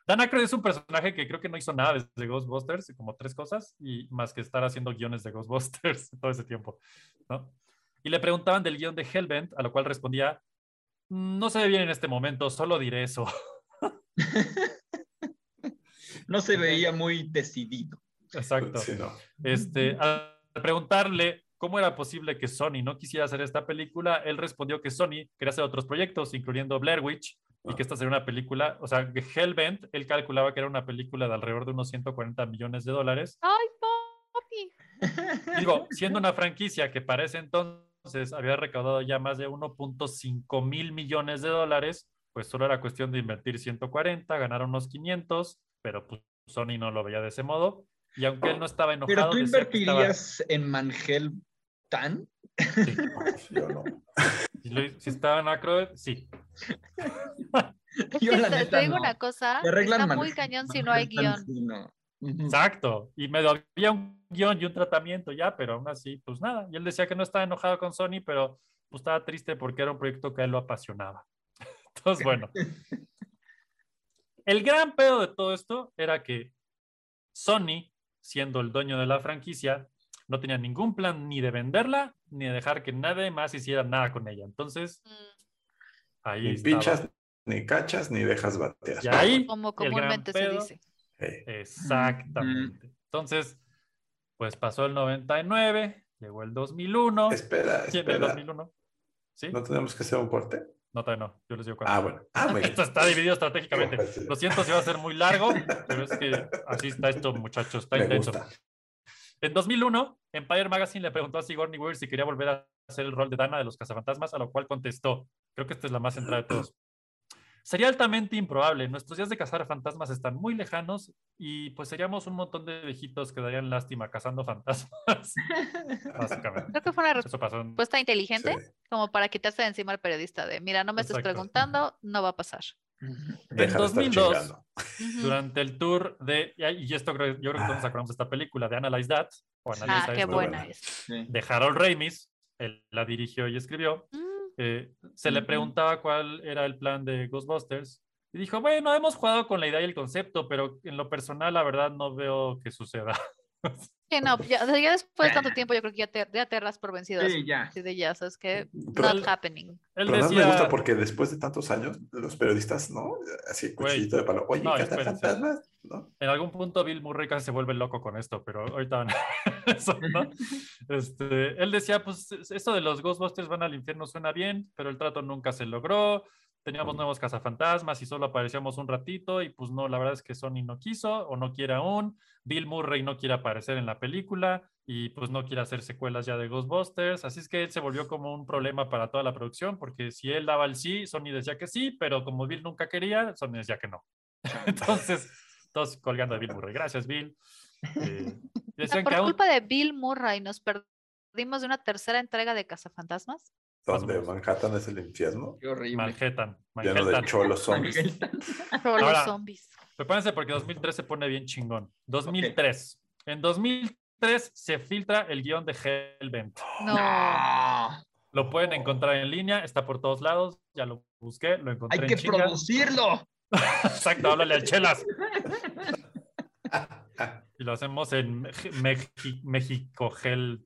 Dan Aykroyd es un personaje que creo que no hizo nada desde Ghostbusters, como tres cosas, y más que estar haciendo guiones de Ghostbusters <laughs> todo ese tiempo, ¿no? Y le preguntaban del guion de Hellbent, a lo cual respondía, "Mm, no se ve bien en este momento, solo diré eso. <laughs> No se veía muy decidido. Exacto. Sí, no. Este, al preguntarle cómo era posible que Sony no quisiera hacer esta película, él respondió que Sony quería hacer otros proyectos, incluyendo Blair Witch, y que esta sería una película, o sea, que Hellbent, él calculaba que era una película de alrededor de unos 140 millones de dólares. Ay, papi. <laughs> Digo, siendo una franquicia que para ese entonces había recaudado ya más de 1.5 mil millones de dólares, pues solo era cuestión de invertir 140, ganar unos 500, pero pues Sony no lo veía de ese modo. Y aunque él no estaba enojado, Pero tú que estaba- invertirías en Mangel tan. Sí. <laughs> Yo no. Si, lo- si estaba en sí. Yo, la te, digo no. una cosa, está muy cañón si no hay guion. Exacto. Y medio había un guion y un tratamiento ya, pero aún así, pues nada. Y él decía que no estaba enojado con Sony, pero pues estaba triste porque era un proyecto que a él lo apasionaba. <laughs> Entonces, bueno. El gran pedo de todo esto era que Sony, siendo el dueño de la franquicia, no tenía ningún plan ni de venderla, ni de dejar que nadie más hiciera nada con ella. Entonces, Mm, ahí Ni estaba. pinchas, ni cachas, ni dejas batear. Y ahí, Como comúnmente se dice. Exactamente. Entonces, pues pasó el 99, llegó el 2001. espera, en el espera. 2001. ¿Sí? ¿No tenemos que hacer un corte? No, todavía no. Yo les digo cuándo. Ah, bueno. Ah, muy bien. <laughs> Esto está dividido estratégicamente. <laughs> Lo siento si va a ser muy largo, pero es que así está esto, muchachos. Está Me intenso. gusta. En 2001, Empire Magazine le preguntó a Sigourney Weaver si quería volver a hacer el rol de Dana de los cazafantasmas, a lo cual contestó. Creo que esta es la más centrada de todos. Sería altamente improbable. Nuestros días de cazar fantasmas están muy lejanos y pues seríamos un montón de viejitos que darían lástima cazando fantasmas. <laughs> Básicamente. Creo que fue una respuesta inteligente, Sí. como para quitarse de encima al periodista de, mira, no me estés Exacto. preguntando, no va a pasar. Deja de estar 2002, chingando. Ujú. durante el tour de, y esto creo, yo creo que todos nos Ah. acordamos de esta película, de Analyze That, o Analiza Ah, qué esto, buena es. De Harold Ramis, él la dirigió y escribió, Mm, eh, se le Ujú. preguntaba cuál era el plan de Ghostbusters y dijo, bueno, hemos jugado con la idea y el concepto, pero en lo personal la verdad no veo que suceda. Que no, ya, o sea, ya después de tanto tiempo yo creo que ya te, ya te das por vencido. Sí, ya. Así de ya, sabes que Pero- not happening. Él Pero no me decía, gusta porque después de tantos años, los periodistas, ¿no? Así, cuchillito de palo. Oye, No, ¿qué espérense. fantasmas? ¿No? en algún punto Bill Murray casi se vuelve loco con esto, pero ahorita <laughs> eso, ¿no? <laughs> Este, él decía, pues eso de los Ghostbusters van al infierno suena bien, pero el trato nunca se logró. Teníamos nuevos cazafantasmas y solo aparecíamos un ratito y pues no, la verdad es que Sony no quiso o no quiere aún. Bill Murray no quiere aparecer en la película y pues no quiere hacer secuelas ya de Ghostbusters. Así es que él se volvió como un problema para toda la producción porque si él daba el sí, Sony decía que sí, pero como Bill nunca quería, Sony decía que no. <laughs> Entonces, todos colgando de Bill Murray. Gracias, Bill. Eh, <laughs> decían por que aún... culpa de Bill Murray nos perdimos de una tercera entrega de Cazafantasmas. Donde. Manhattan es el infierno. Qué horrible. Manhattan. Lleno de Manhattan. cholos <laughs> zombies. Pero los <laughs> Ahora- zombies. Prepárense porque 2003 se pone bien chingón. 2003. En 2003 se filtra el guion de Hellbent. No. No. Lo pueden encontrar en línea, está por todos lados. Ya lo busqué, lo encontré Hay en que producirlo. <laughs> Exacto, háblale al Chelas. Y lo hacemos en México Gel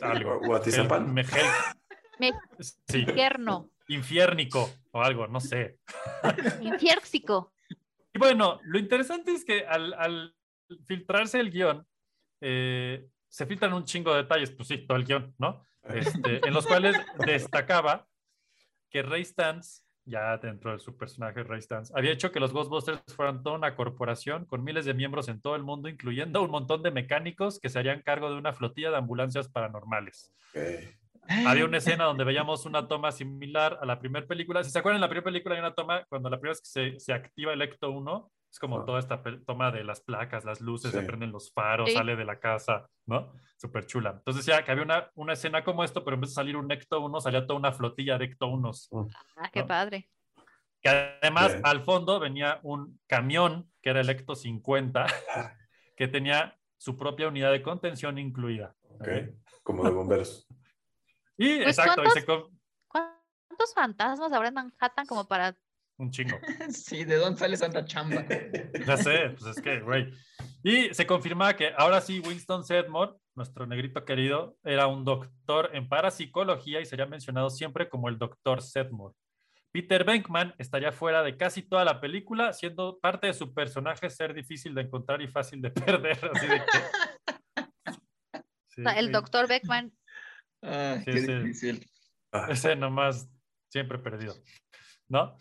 algo. Guatizapan. Gel- Megel. Me- Sí, Infierno. infiernico o algo, no sé. Infierxico. Y bueno, lo interesante es que al, al filtrarse el guion, eh, se filtran un chingo de detalles, pues sí, todo el guion, ¿no? Este, <laughs> en los cuales destacaba que Ray Stantz, ya dentro de su personaje Ray Stantz, había hecho que los Ghostbusters fueran toda una corporación con miles de miembros en todo el mundo, incluyendo un montón de mecánicos que se harían cargo de una flotilla de ambulancias paranormales. Ok. Había una <laughs> escena donde veíamos una toma similar a la primera película. Si se acuerdan, en la primera película hay una toma cuando la primera vez que se, se activa el Ecto 1, es como Ah. toda esta toma de las placas, las luces, se Sí. prenden los faros, Sí. sale de la casa, ¿no? Súper chula. Entonces ya que había una, una escena como esto, pero en vez de salir un Ecto 1, salía toda una flotilla de Ecto 1. Ah, qué No. padre. Que además Bien. al fondo venía un camión, que era el Ecto 50, <laughs> que tenía su propia unidad de contención incluida. Ok. Como de bomberos. Y Pues, exacto, y se ¿cuántos? com- ¿Cuántos fantasmas habrá en Manhattan como para un chingo. <laughs> Sí, ¿de dónde sale tanta chamba? <laughs> Ya sé, pues es que, güey. Y se confirma que ahora sí, Winston Sedmore, nuestro negrito querido, era un doctor en parapsicología y sería mencionado siempre como el doctor Sedmore. Peter Venkman estaría fuera de casi toda la película, siendo parte de su personaje ser difícil de encontrar y fácil de <laughs> perder. Así de que... Sí, O sea, el sí. doctor Beckman, Ay, Sí, qué sí. difícil. Ah, Ese nomás siempre perdido, ¿no?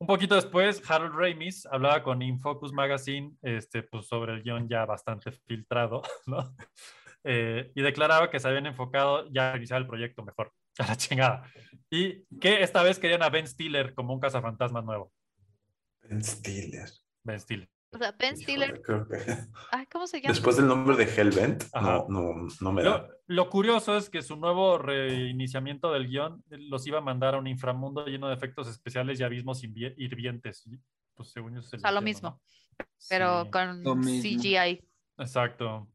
Un poquito después, Harold Ramis hablaba con Infocus Magazine este, pues, sobre el guion ya bastante filtrado, <laughs> ¿no? Eh, y declaraba que se habían enfocado ya a realizar el proyecto mejor, <laughs> a la chingada. Y que esta vez querían a Ben Stiller como un cazafantasma nuevo. Ben Stiller. Ben Stiller. O sea, Ben Híjole, Stiller, creo que- <laughs> ay, ¿cómo se llama? Después del nombre de Hellbent, Ajá. no, no, no me da. Lo, lo curioso es que su nuevo reiniciamiento del guion los iba a mandar a un inframundo lleno de efectos especiales y abismos hirvientes. Pues según yo, es el O sea, lo mismo, ¿no? pero Sí, con Lo mismo. CGI. Exacto.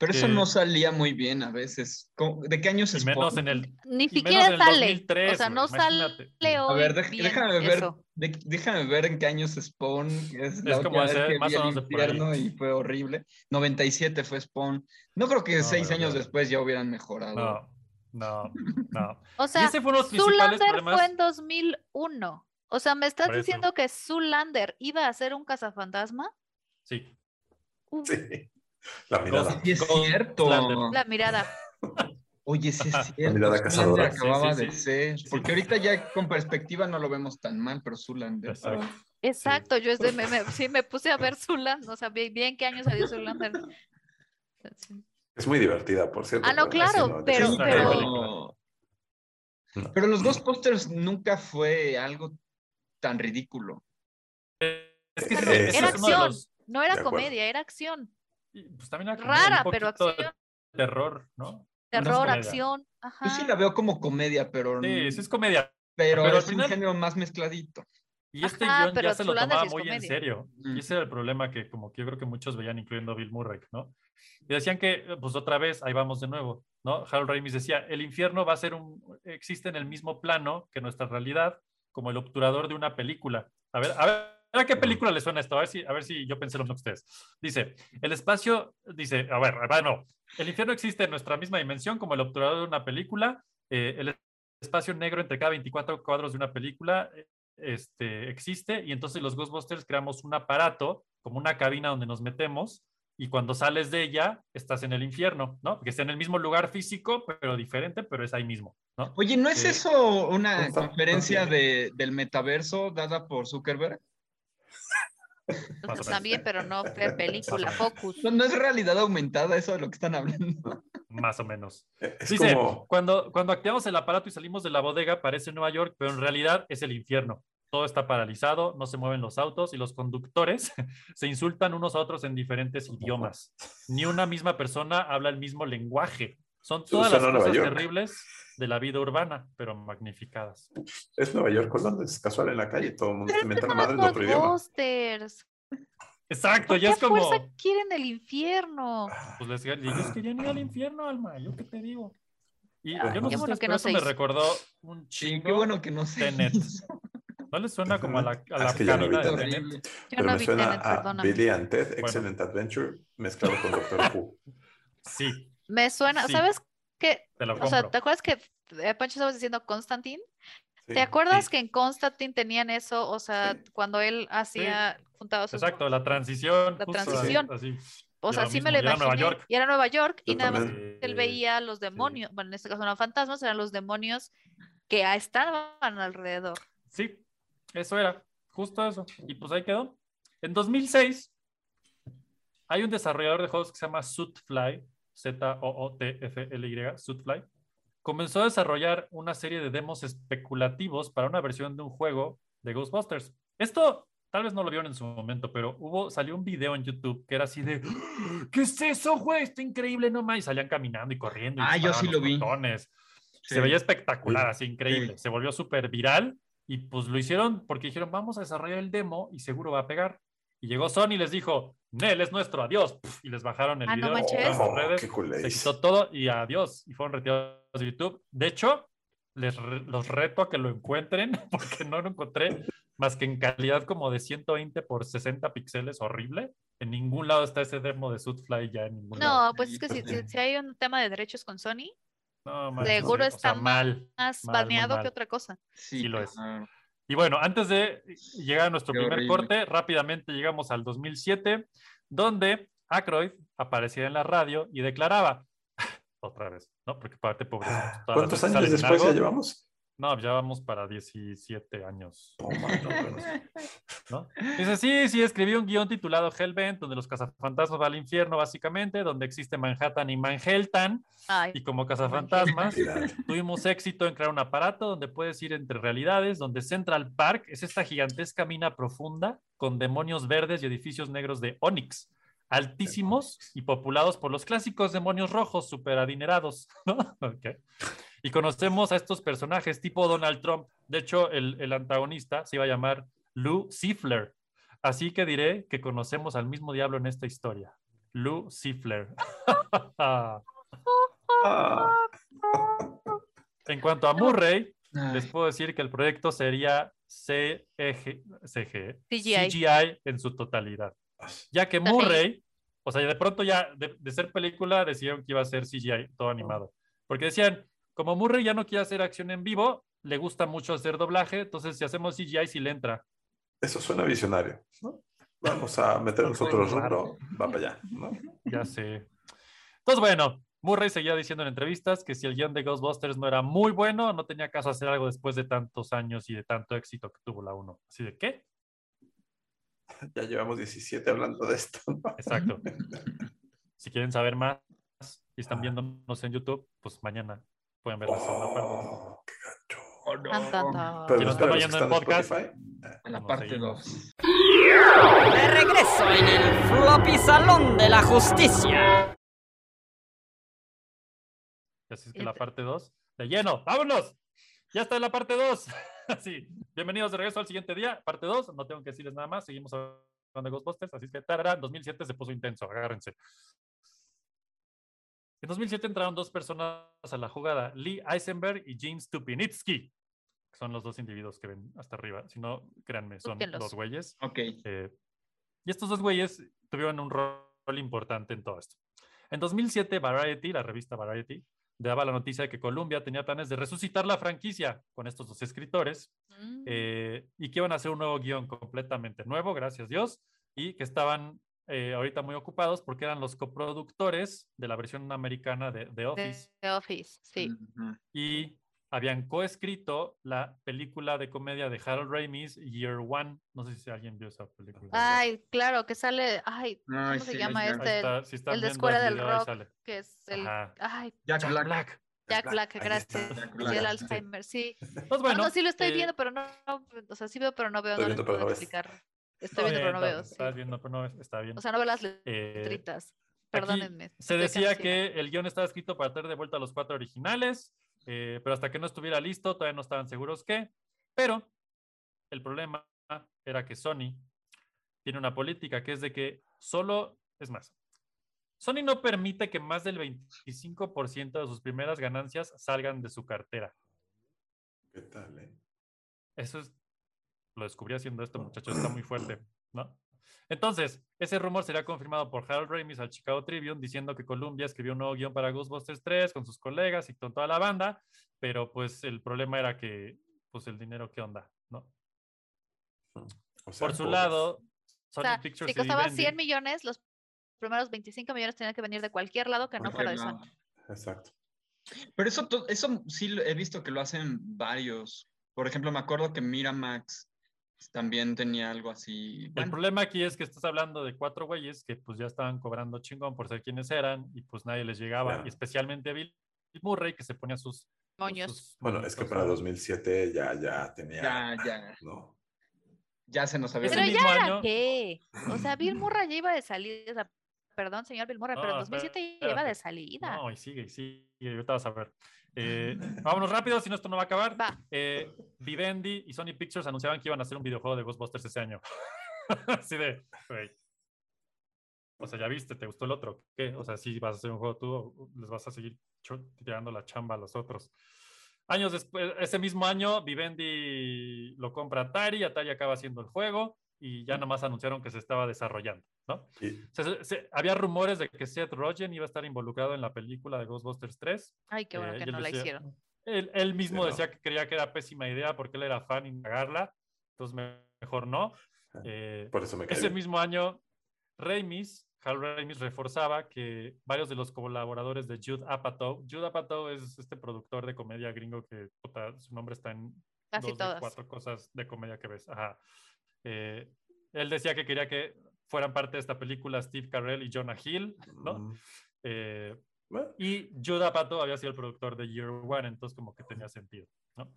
Pero eso no salía muy bien a veces. ¿Cómo- ¿De qué años Y es menos Spawn? en el. Ni siquiera en el sale. 2003, o sea, no sale. A ver, déjame ver, de- déjame ver en qué años Spawn. que Es, la Es como más o el menos de por ahí. y fue horrible. 97 fue Spawn. No creo que No, seis años después ya hubieran mejorado. No, no, no. <laughs> O sea, ese fue uno de los principales Zoolander problemas. fue en 2001. O sea, ¿me estás diciendo que Zoolander iba a ser un cazafantasma? Sí. Sí. La mirada. Sí, es cierto. La mirada. Oye, sí es cierto. mirada Zoolander cazadora. Sí, acababa sí, de sí. ser. Porque ahorita ya con perspectiva no lo vemos tan mal, pero Zoolander. Exacto. Exacto, yo es de- me, me- sí me puse a ver Zoolander, o sea, vi, vi en qué año salió Zoolander. Sí. Es muy divertida, por cierto. Ah, no, claro, no, pero- pero- pero... No. pero los Ghostbusters nunca fue algo tan ridículo. Eh, Es que era acción, los- no era comedia, era acción. Pues, también Rara, un pero de acción. Terror, ¿no? Terror, acción. Yo sí Ajá. la veo como comedia, pero, Sí, sí es comedia. pero, es final- un género más mezcladito. Y este Ajá, guion ya se lo tomaba muy en serio. Mm. Y ese era el problema que como que yo creo que muchos veían, incluyendo Bill Murray, ¿no? Y decían que, pues otra vez, ahí vamos de nuevo, ¿no? Harold Ramis decía, el infierno va a ser un, existe en el mismo plano que nuestra realidad, como el obturador de una película. A ver, a ver. ¿A qué película le suena esto? A ver si, a ver si yo pensé lo mismo que ustedes. Dice, el espacio, dice, a ver, bueno, el infierno existe en nuestra misma dimensión como el obturador de una película. eh, el espacio negro entre cada 24 cuadros de una película eh, este, existe y entonces los Ghostbusters creamos un aparato, como una cabina donde nos metemos y cuando sales de ella estás en el infierno, ¿no? Porque está en el mismo lugar físico, pero diferente, pero es ahí mismo, ¿no? Oye, ¿no es Sí. eso una conferencia de, del metaverso dada por Zuckerberg? Menos. También, pero no fue <laughs> película. Focus. No, no es realidad aumentada eso de lo que están hablando. Más o menos. Es Dice, como. cuando, cuando activamos el aparato y salimos de la bodega parece Nueva York, pero en realidad es el infierno. Todo está paralizado, no se mueven los autos y los conductores <laughs> se insultan unos a otros en diferentes idiomas. Ni una misma persona habla el mismo lenguaje. Son todas las cosas York. terribles de la vida urbana, pero magnificadas. Es Nueva York, Holanda, es casual en la calle, todo el mundo es mete la madre en los otro idioma. Ghostbusters. Exacto, ¿Por qué ya es como... fuerza quieren el infierno? Pues les, ellos querían ir al infierno, Alma, yo qué te digo. Y Ay, yo no qué sé bueno que no eso se me recordó un Sí, chingo. qué bueno que no se Tenet. hizo. ¿No les suena como a la, a la Es que ya no de Tenet. Yo Pero no me vi suena Tenet, a. Billy and Ted, Excellent Adventure, mezclado con Doctor Who. Sí, Me suena, Sí. ¿sabes qué? te lo O sea. ¿te acuerdas que eh, Pancho estabas diciendo Constantine? Sí. ¿Te acuerdas Sí. que en Constantine tenían eso? O sea, cuando él hacía, juntaba sus... Exacto, la transición. La transición. Así. O sea, sí me lo era Nueva imaginé. York. Y era Nueva York y nada más él veía a los demonios, bueno, en este caso no fantasmas, eran los demonios que estaban alrededor. Sí, eso era, justo eso. Y pues ahí quedó. En 2006, hay un desarrollador de juegos que se llama Sootfly, Z-O-O-T-F-L-Y, Sootfly. Comenzó a desarrollar una serie de demos especulativos para una versión de un juego de Ghostbusters. Esto tal vez no lo vieron en su momento, pero hubo, salió un video en YouTube que era así de <gasps> ¿qué es eso, güey? Está increíble, no más. Y salían caminando y corriendo. y Ah, yo sí lo vi. botones. Sí. Se veía espectacular, así increíble. Sí. Se volvió súper viral y pues lo hicieron porque dijeron, vamos a desarrollar el demo y seguro va a pegar. Y llegó Sony y les dijo, Nel es nuestro, adiós. Puf, Y les bajaron el Ah, no video, sus Oh, redes, qué se quitó todo y adiós. Y fueron retirados de YouTube. De hecho, les re- los reto a que lo encuentren <laughs> porque no lo encontré más que en calidad como de 120 por 60 píxeles, horrible. En ningún lado está ese demo de Sootfly ya en ningún lado. No, pues es que si, si- si hay un tema de derechos con Sony, No, seguro o sea, está mal. más mal, baneado mal. que otra cosa. Sí, Sí lo es. Y bueno, antes de llegar a nuestro Qué primer horrible. corte, rápidamente llegamos al 2007, donde Aykroyd aparecía en la radio y declaraba, <laughs> otra vez, ¿no? Porque parte pobre. ¿Cuántos años después ya llevamos? No, ya vamos para 17 años. Toma, no. Dice, sí, sí, escribí un guion titulado Hellbent, donde los cazafantasmas van al infierno, básicamente, donde existe Manhattan y Manhattan, Ay, y como cazafantasmas <laughs> tuvimos éxito en crear un aparato donde puedes ir entre realidades, donde Central Park es esta gigantesca mina profunda con demonios verdes y edificios negros de Onyx, altísimos y populados por los clásicos demonios rojos super adinerados, <laughs> ¿no? Ok. Y conocemos a estos personajes tipo Donald Trump. De hecho, el, el antagonista se iba a llamar Lou Siffler. Así que diré que conocemos al mismo diablo en esta historia. Lou Siffler. Ah, <laughs> en cuanto a Murray, Ay, les puedo decir que el proyecto sería CG, CG, CGI. CGI en su totalidad. Ya que Murray, o sea, de pronto ya de, de ser película decidieron que iba a ser CGI, todo animado. Porque decían, como Murray ya no quiere hacer acción en vivo, le gusta mucho hacer doblaje, entonces si hacemos CGI sí le entra. Eso suena visionario, ¿no? Vamos a <laughs> meter nosotros rubro, va para allá, ¿no? <laughs> Ya sé. Entonces, bueno, Murray seguía diciendo en entrevistas que si el guion de Ghostbusters no era muy bueno, no tenía caso hacer algo después de tantos años y de tanto éxito que tuvo la 1. Así de, ¿qué? <laughs> Ya llevamos 17 hablando de esto, ¿no? Exacto. Si quieren saber más y están viéndonos en YouTube, pues mañana pueden ver la segunda parte. Oh, qué gacho. oh, no. tan, tan, tan. Pero que oyendo en podcast, Spotify, A la parte seguimos. 2. De regreso en el floppy salón de la justicia. Y así es que la te- parte 2, de lleno, ¡vámonos! Ya está en la parte 2. Así, <laughs> bienvenidos de regreso al siguiente día, parte 2. No tengo que decirles nada más, seguimos hablando de Ghostbusters, así es que tarara, 2007 se puso intenso, agárrense. En 2007 entraron dos personas a la jugada, Lee Eisenberg y James Stupinitsky, que son los dos individuos que ven hasta arriba. Si no, créanme, son Búsquenlos. dos güeyes. Ok. Eh, y estos dos güeyes tuvieron un rol importante en todo esto. En 2007, Variety, la revista Variety, daba la noticia de que Columbia tenía planes de resucitar la franquicia con estos dos escritores Mm. eh, y que iban a hacer un nuevo guion completamente nuevo, gracias Dios, y que estaban eh, ahorita muy ocupados porque eran los coproductores de la versión americana de The The, Office The Office, sí. Ujú. y habían coescrito la película de comedia de Harold Ramis, Year One. No sé si alguien vio esa película. Ay, claro, que sale, ay, ¿cómo Ay, se sí, llama Ahí este? El, está, si el de Escuela el del Rock, sale. que es el, ay, Jack, Jack Black. Black. Jack Black, gracias. Jack Black, el. Alzheimer, sí. Pues No, bueno. no, sí lo estoy eh, viendo, pero no, no, o sea, sí veo, pero no veo, Estoy no viendo, pero puedo no ves. explicar. Estoy está viendo, pero no veo, sí. Estás viendo, pero no ves, está bien. O sea, no veo las Eh, letritas. Aquí Perdónenme. Se decía que el guion estaba escrito para traer de vuelta a los cuatro originales, eh, pero hasta que no estuviera listo todavía no estaban seguros qué. Pero el problema era que Sony tiene una política que es de que solo, es más, Sony no permite que más del 25% de sus primeras ganancias salgan de su cartera. ¿Qué tal, eh? Eso es, lo descubrí haciendo esto, muchachos, está muy fuerte, ¿no? Entonces, ese rumor será confirmado por Harold Ramis al Chicago Tribune diciendo que Columbia escribió un nuevo guion para Ghostbusters 3 con sus colegas y con toda la banda, pero pues el problema era que, pues el dinero, ¿qué onda? ¿No? O sea, Por su pobres. lado, Sony O sea, Pictures si costaba Vivendi- 100 millones, los primeros 25 millones tenían que venir de cualquier lado que no fuera de Sony. Exacto. Pero eso, eso sí he visto que lo hacen varios. Por ejemplo, me acuerdo que Miramax también tenía algo así. El Bueno, problema aquí es que estás hablando de cuatro güeyes que pues ya estaban cobrando chingón por ser quienes eran y pues nadie les llegaba, Ya. y especialmente Bill Murray que se ponía sus... Moños. sus Bueno, es que para ¿no? 2007 ya, ya tenía. ya, ya, ¿no? ya se nos había Pero ya año- era qué. O sea, Bill <clears throat> Murray ya iba de salida. o sea, perdón, señor Bill Murray, pero en No, 2007 ya iba espérate. de salida. No, y sigue, y sigue, y ahorita vas a ver. Eh, vámonos rápido, si no esto no va a acabar. Va. Eh, Vivendi y Sony Pictures anunciaban que iban a hacer un videojuego de Ghostbusters ese año. <laughs> Así de, güey. O sea, ya viste, ¿te gustó el otro? ¿Qué? O sea, si vas a hacer un juego tú, o les vas a seguir tirando la chamba a los otros. Años después, ese mismo año, Vivendi lo compra Atari, Atari acaba haciendo el juego y ya nomás anunciaron que se estaba desarrollando, ¿no? Y- Se- se- había rumores de que Seth Rogen iba a estar involucrado en la película de Ghostbusters 3. Ay, qué bueno Eh, que no la decía- hicieron. Él, él mismo Sí, no. decía que creía que era pésima idea porque él era fan y cagarla, entonces me- mejor no. Eh, Por eso me cae ese mismo año, Ramis, Hal Ramis reforzaba que varios de los colaboradores de Jude Apatow, Jude Apatow es este productor de comedia gringo que puta, su nombre está en Casi dos de cuatro cosas de comedia que ves. Ajá. Eh, él decía que quería que fueran parte de esta película Steve Carell y Jonah Hill, ¿no? Mm, Eh, bueno, y Jude Apatow había sido el productor de Year One, entonces como que tenía sentido, ¿no?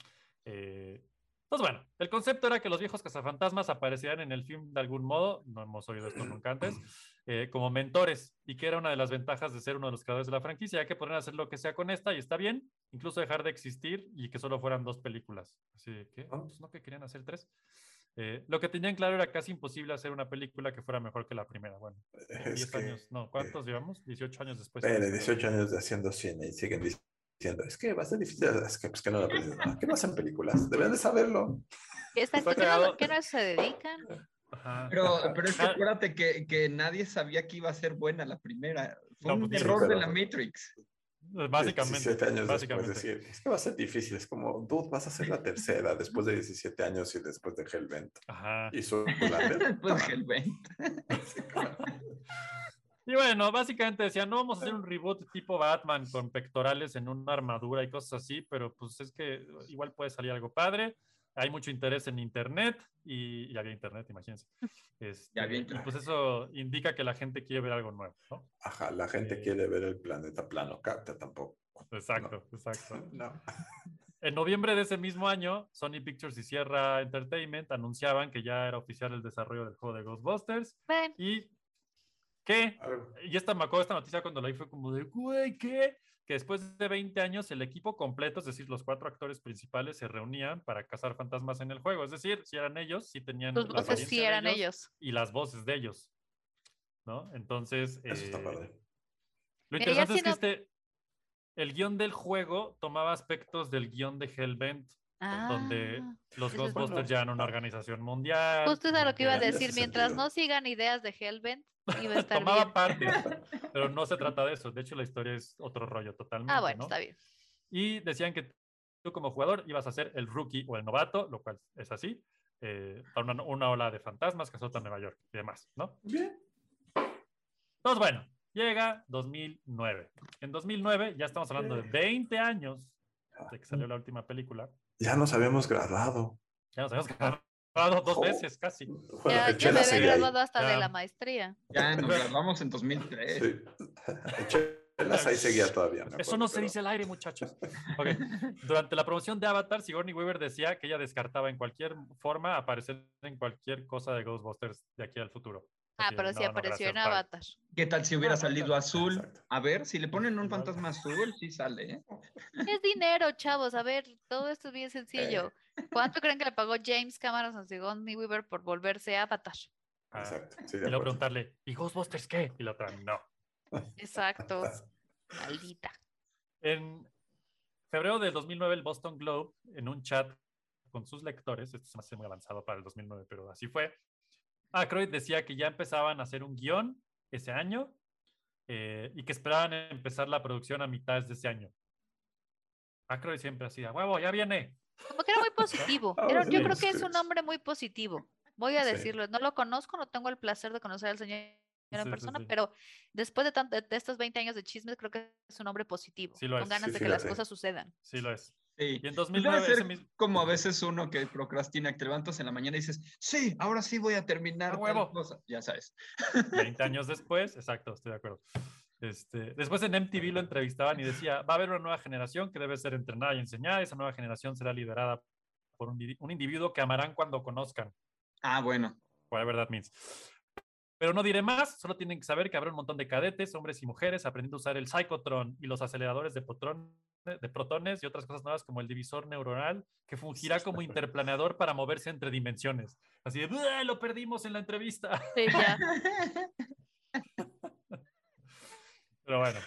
Eh, entonces, bueno, el concepto era que los viejos cazafantasmas aparecieran en el film de algún modo, no hemos oído esto nunca antes, <clears throat> eh, como mentores, y que era una de las ventajas de ser uno de los creadores de la franquicia, ya que podrían hacer lo que sea con esta y está bien, incluso dejar de existir y que solo fueran dos películas. Así ¿qué? Ah. Pues no que querían hacer tres. Eh, lo que tenían claro era casi imposible hacer una película que fuera mejor que la primera. Bueno, es 10 que, años, no, ¿cuántos llevamos? 18 años después. eh, de 18 años de haciendo cine y siguen diciendo, es que va a ser difícil, es que, pues, que no lo aprenden, ¿no? que no hacen películas, deberían de saberlo. Está ¿qué no, cagado. qué no se dedican? Ajá. Pero, pero es que acuérdate que, que nadie sabía que iba a ser buena la primera. Fue No, un pues sí, error de la Matrix. Básicamente. 17 años básicamente. después decir, es que va a ser difícil, es como, dude, vas a ser la tercera <laughs> después de 17 años y después de Hellbent. Ajá. Y su Lander, Pues Hellbent. <laughs> Y bueno, básicamente decían, no vamos a hacer un reboot tipo Batman con pectorales en una armadura y cosas así, pero pues es que igual puede salir algo padre. Hay mucho interés en internet y, y había internet, imagínense. <laughs> Este, había y internet. pues eso indica que la gente quiere ver algo nuevo, ¿no? Ajá, la gente Eh. quiere ver el planeta plano, capta tampoco. Exacto, exacto. <laughs> No. <laughs> En noviembre de ese mismo año, Sony Pictures y Sierra Entertainment anunciaban que ya era oficial el desarrollo del juego de Ghostbusters Ven, y que y esta me acuerdo esta noticia cuando la vi fue como de, güey, ¿qué? Que después de 20 años el equipo completo, es decir, los cuatro actores principales se reunían para cazar fantasmas en el juego. Es decir, si eran ellos, si tenían tus la voces sí de eran ellos. y las voces de ellos. ¿No? Entonces, Eso está eh, padre. lo interesante es que este, el guion del juego tomaba aspectos del guion de Hellbent, donde Ah, los eso es Ghostbusters bueno. ya eran una organización mundial. Justo es a lo que iba a decir. Mientras sentido. no sigan ideas de Hellbent, iba a estar tomaba bien. parte, <laughs> pero no se trata de eso. De hecho, la historia es otro rollo totalmente. Ah, bueno, ¿no? está bien. Y decían que tú como jugador ibas a ser el rookie o el novato, lo cual es así, eh, para una, una ola de fantasmas que azota Nueva York y demás, ¿no? Bien. Entonces, bueno, llega 2009. En 2009 ya estamos hablando de 20 años de que salió la última película. Ya nos habíamos graduado. Ya nos habíamos grabado dos Oh. veces casi. Bueno, Ya, ya me había graduado hasta de la maestría. Ya nos graduamos en 2003. Sí. <laughs> El Chelas ahí seguía todavía. Eso acuerdo, no se pero- dice al aire, muchachos. <laughs> Durante la promoción de Avatar, Sigourney Weaver decía que ella descartaba en cualquier forma aparecer en cualquier cosa de Ghostbusters de aquí al futuro. Ah, pero sí "No, no, apareció en gracias, bye". Avatar. ¿Qué tal si hubiera salido azul? Exacto. A ver, si le ponen un fantasma azul, sí sale, ¿eh? Es dinero, chavos. A ver, todo esto es bien sencillo. ¿Cuánto creen que le pagó James Cameron a Sigourney Weaver por volverse Avatar? Ah, Exacto. Sí, y de luego preguntarle, ¿y Ghostbusters qué? Y la otra, no. Exacto. <laughs> Maldita. En febrero del 2009, el Boston Globe, en un chat con sus lectores, esto se me hace muy avanzado para el 2009, pero así fue, Aykroyd decía que ya empezaban a hacer un guion ese año eh, y que esperaban empezar la producción a mitades de ese año. Aykroyd siempre hacía, huevo, ya viene. Como que era muy positivo. Ah, <laughs> Era- sí, yo creo que es un hombre muy positivo. Voy a Sí. decirlo. No lo conozco, no tengo el placer de conocer al señor en Sí, persona, sí. pero después de, tanto, de estos 20 años de chismes, creo que es un hombre positivo. Sí lo con es, ganas sí, de que las cosas sucedan. Sí lo es. Sí. Y en Pues 2009, debe ser mismo... como a veces uno que procrastina, que te levantas en la mañana y dices, sí, ahora sí voy a terminar ¡A tal huevo! cosa. Ya sabes. 20 años después, exacto, estoy de acuerdo. Este, después en MTV lo entrevistaban y decía, va a haber una nueva generación que debe ser entrenada y enseñada, esa nueva generación será liderada por un, un individuo que amarán cuando conozcan, Ah, bueno. whatever that means. Pero no diré más, solo tienen que saber que habrá un montón de cadetes, hombres y mujeres, aprendiendo a usar el Psychotron y los aceleradores de, potrón- de protones y otras cosas nuevas como el divisor neuronal, que fungirá como <laughs> interplaneador para moverse entre dimensiones. Así de, "Buah, lo perdimos en la entrevista. Sí, ya. <laughs> Pero bueno.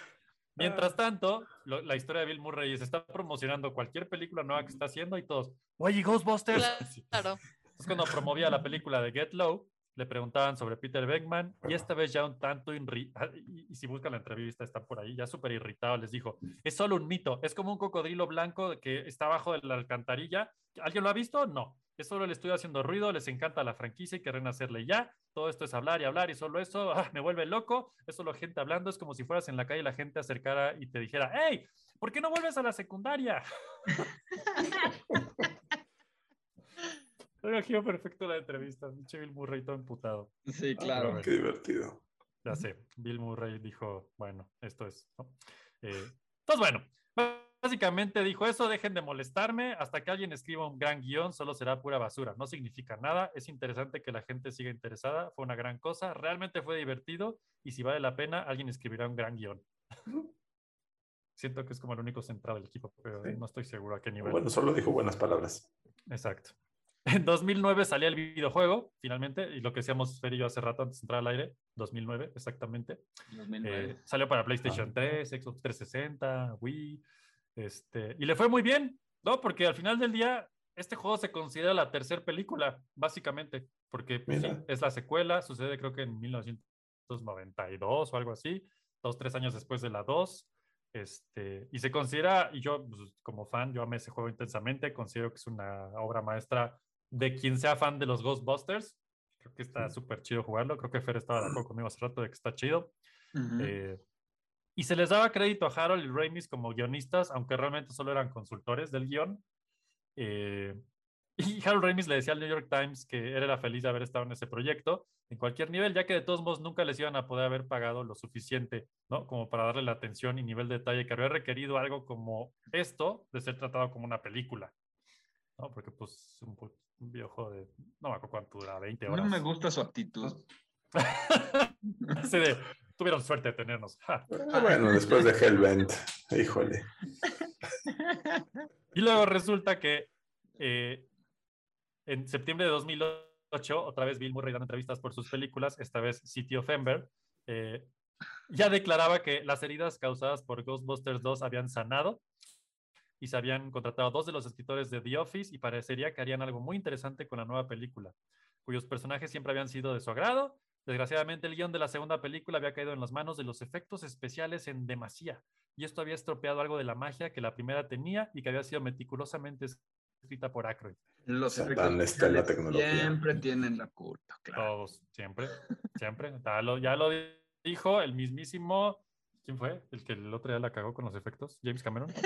Mientras tanto, lo- la historia de Bill Murray es, está promocionando cualquier película nueva que está haciendo y todos, oye, Ghostbusters. Claro. <laughs> Es cuando promovía la película de Get Low, le preguntaban sobre Peter Beckman y esta vez ya un tanto irritado, <laughs> y, y si buscan la entrevista está por ahí, ya súper irritado, les dijo, es solo un mito, es como un cocodrilo blanco que está abajo de la alcantarilla. ¿Alguien lo ha visto? No. Es solo el estudio haciendo ruido, les encanta la franquicia y quieren hacerle ya. Todo esto es hablar y hablar y solo eso <laughs> ah, me vuelve loco. Es solo gente hablando, es como si fueras en la calle y la gente acercara y te dijera, hey, ¿por qué no vuelves a la secundaria? <laughs> Me imagino perfecto la entrevista. Pinche Bill Murray todo emputado. Sí, Ah, claro. Qué divertido. Ya sé, Bill Murray dijo, bueno, esto es. ¿no? Eh, entonces, bueno, básicamente dijo eso, dejen de molestarme, hasta que alguien escriba un gran guion, solo será pura basura, no significa nada, es interesante que la gente siga interesada, fue una gran cosa, realmente fue divertido y si vale la pena, alguien escribirá un gran guion. <laughs> Siento que es como el único centrado del equipo, pero Sí. no estoy seguro a qué nivel. Bueno, solo dijo buenas palabras. Exacto. En 2009 salía el videojuego, finalmente, y lo que decíamos Fer y yo hace rato antes de entrar al aire, 2009, exactamente. 2009. Eh, salió para PlayStation 3, Xbox 360, Wii, este, y le fue muy bien, ¿no? Porque al final del día, este juego se considera la tercera película, básicamente, porque pues, sí, es la secuela, sucede creo que en 1992 o algo así, dos, tres años después de la 2. Este, y se considera, y yo pues, como fan, yo amé ese juego intensamente, considero que es una obra maestra de quien sea fan de los Ghostbusters. Creo que está súper chido jugarlo. Creo que Fer estaba de acuerdo conmigo hace rato de que está chido. Eh, y se les daba crédito a Harold y Ramis como guionistas, aunque realmente solo eran consultores del guion. Eh, <laughs> y Harold Ramis le decía al New York Times que él era feliz de haber estado en ese proyecto en cualquier nivel, ya que de todos modos nunca les iban a poder haber pagado lo suficiente, ¿no? Como para darle la atención y nivel de detalle que habría requerido algo como esto de ser tratado como una película, ¿no? Porque pues un, videojuego de, no me acuerdo cuánto dura, 20 horas. No me gusta su actitud. <laughs> Así de, tuvieron suerte de tenernos. ja. <laughs> Ah, bueno, después de Hellbent, híjole. Y luego resulta que eh, en septiembre de 2008, otra vez Bill Murray dando entrevistas por sus películas, esta vez City of Ember, eh, ya declaraba que las heridas causadas por Ghostbusters 2 habían sanado y se habían contratado dos de los escritores de The Office y parecería que harían algo muy interesante con la nueva película, cuyos personajes siempre habían sido de su agrado. Desgraciadamente, el guion de la segunda película había caído en las manos de los efectos especiales en demasía, y esto había estropeado algo de la magia que la primera tenía y que había sido meticulosamente escrita por Aykroyd. Los efectos la tecnología. Siempre tienen la culpa, claro. Todos, siempre, siempre. Ya lo, ya lo dijo el mismísimo. ¿Quién fue? El que el otro día la cagó con los efectos. ¿James Cameron? <laughs>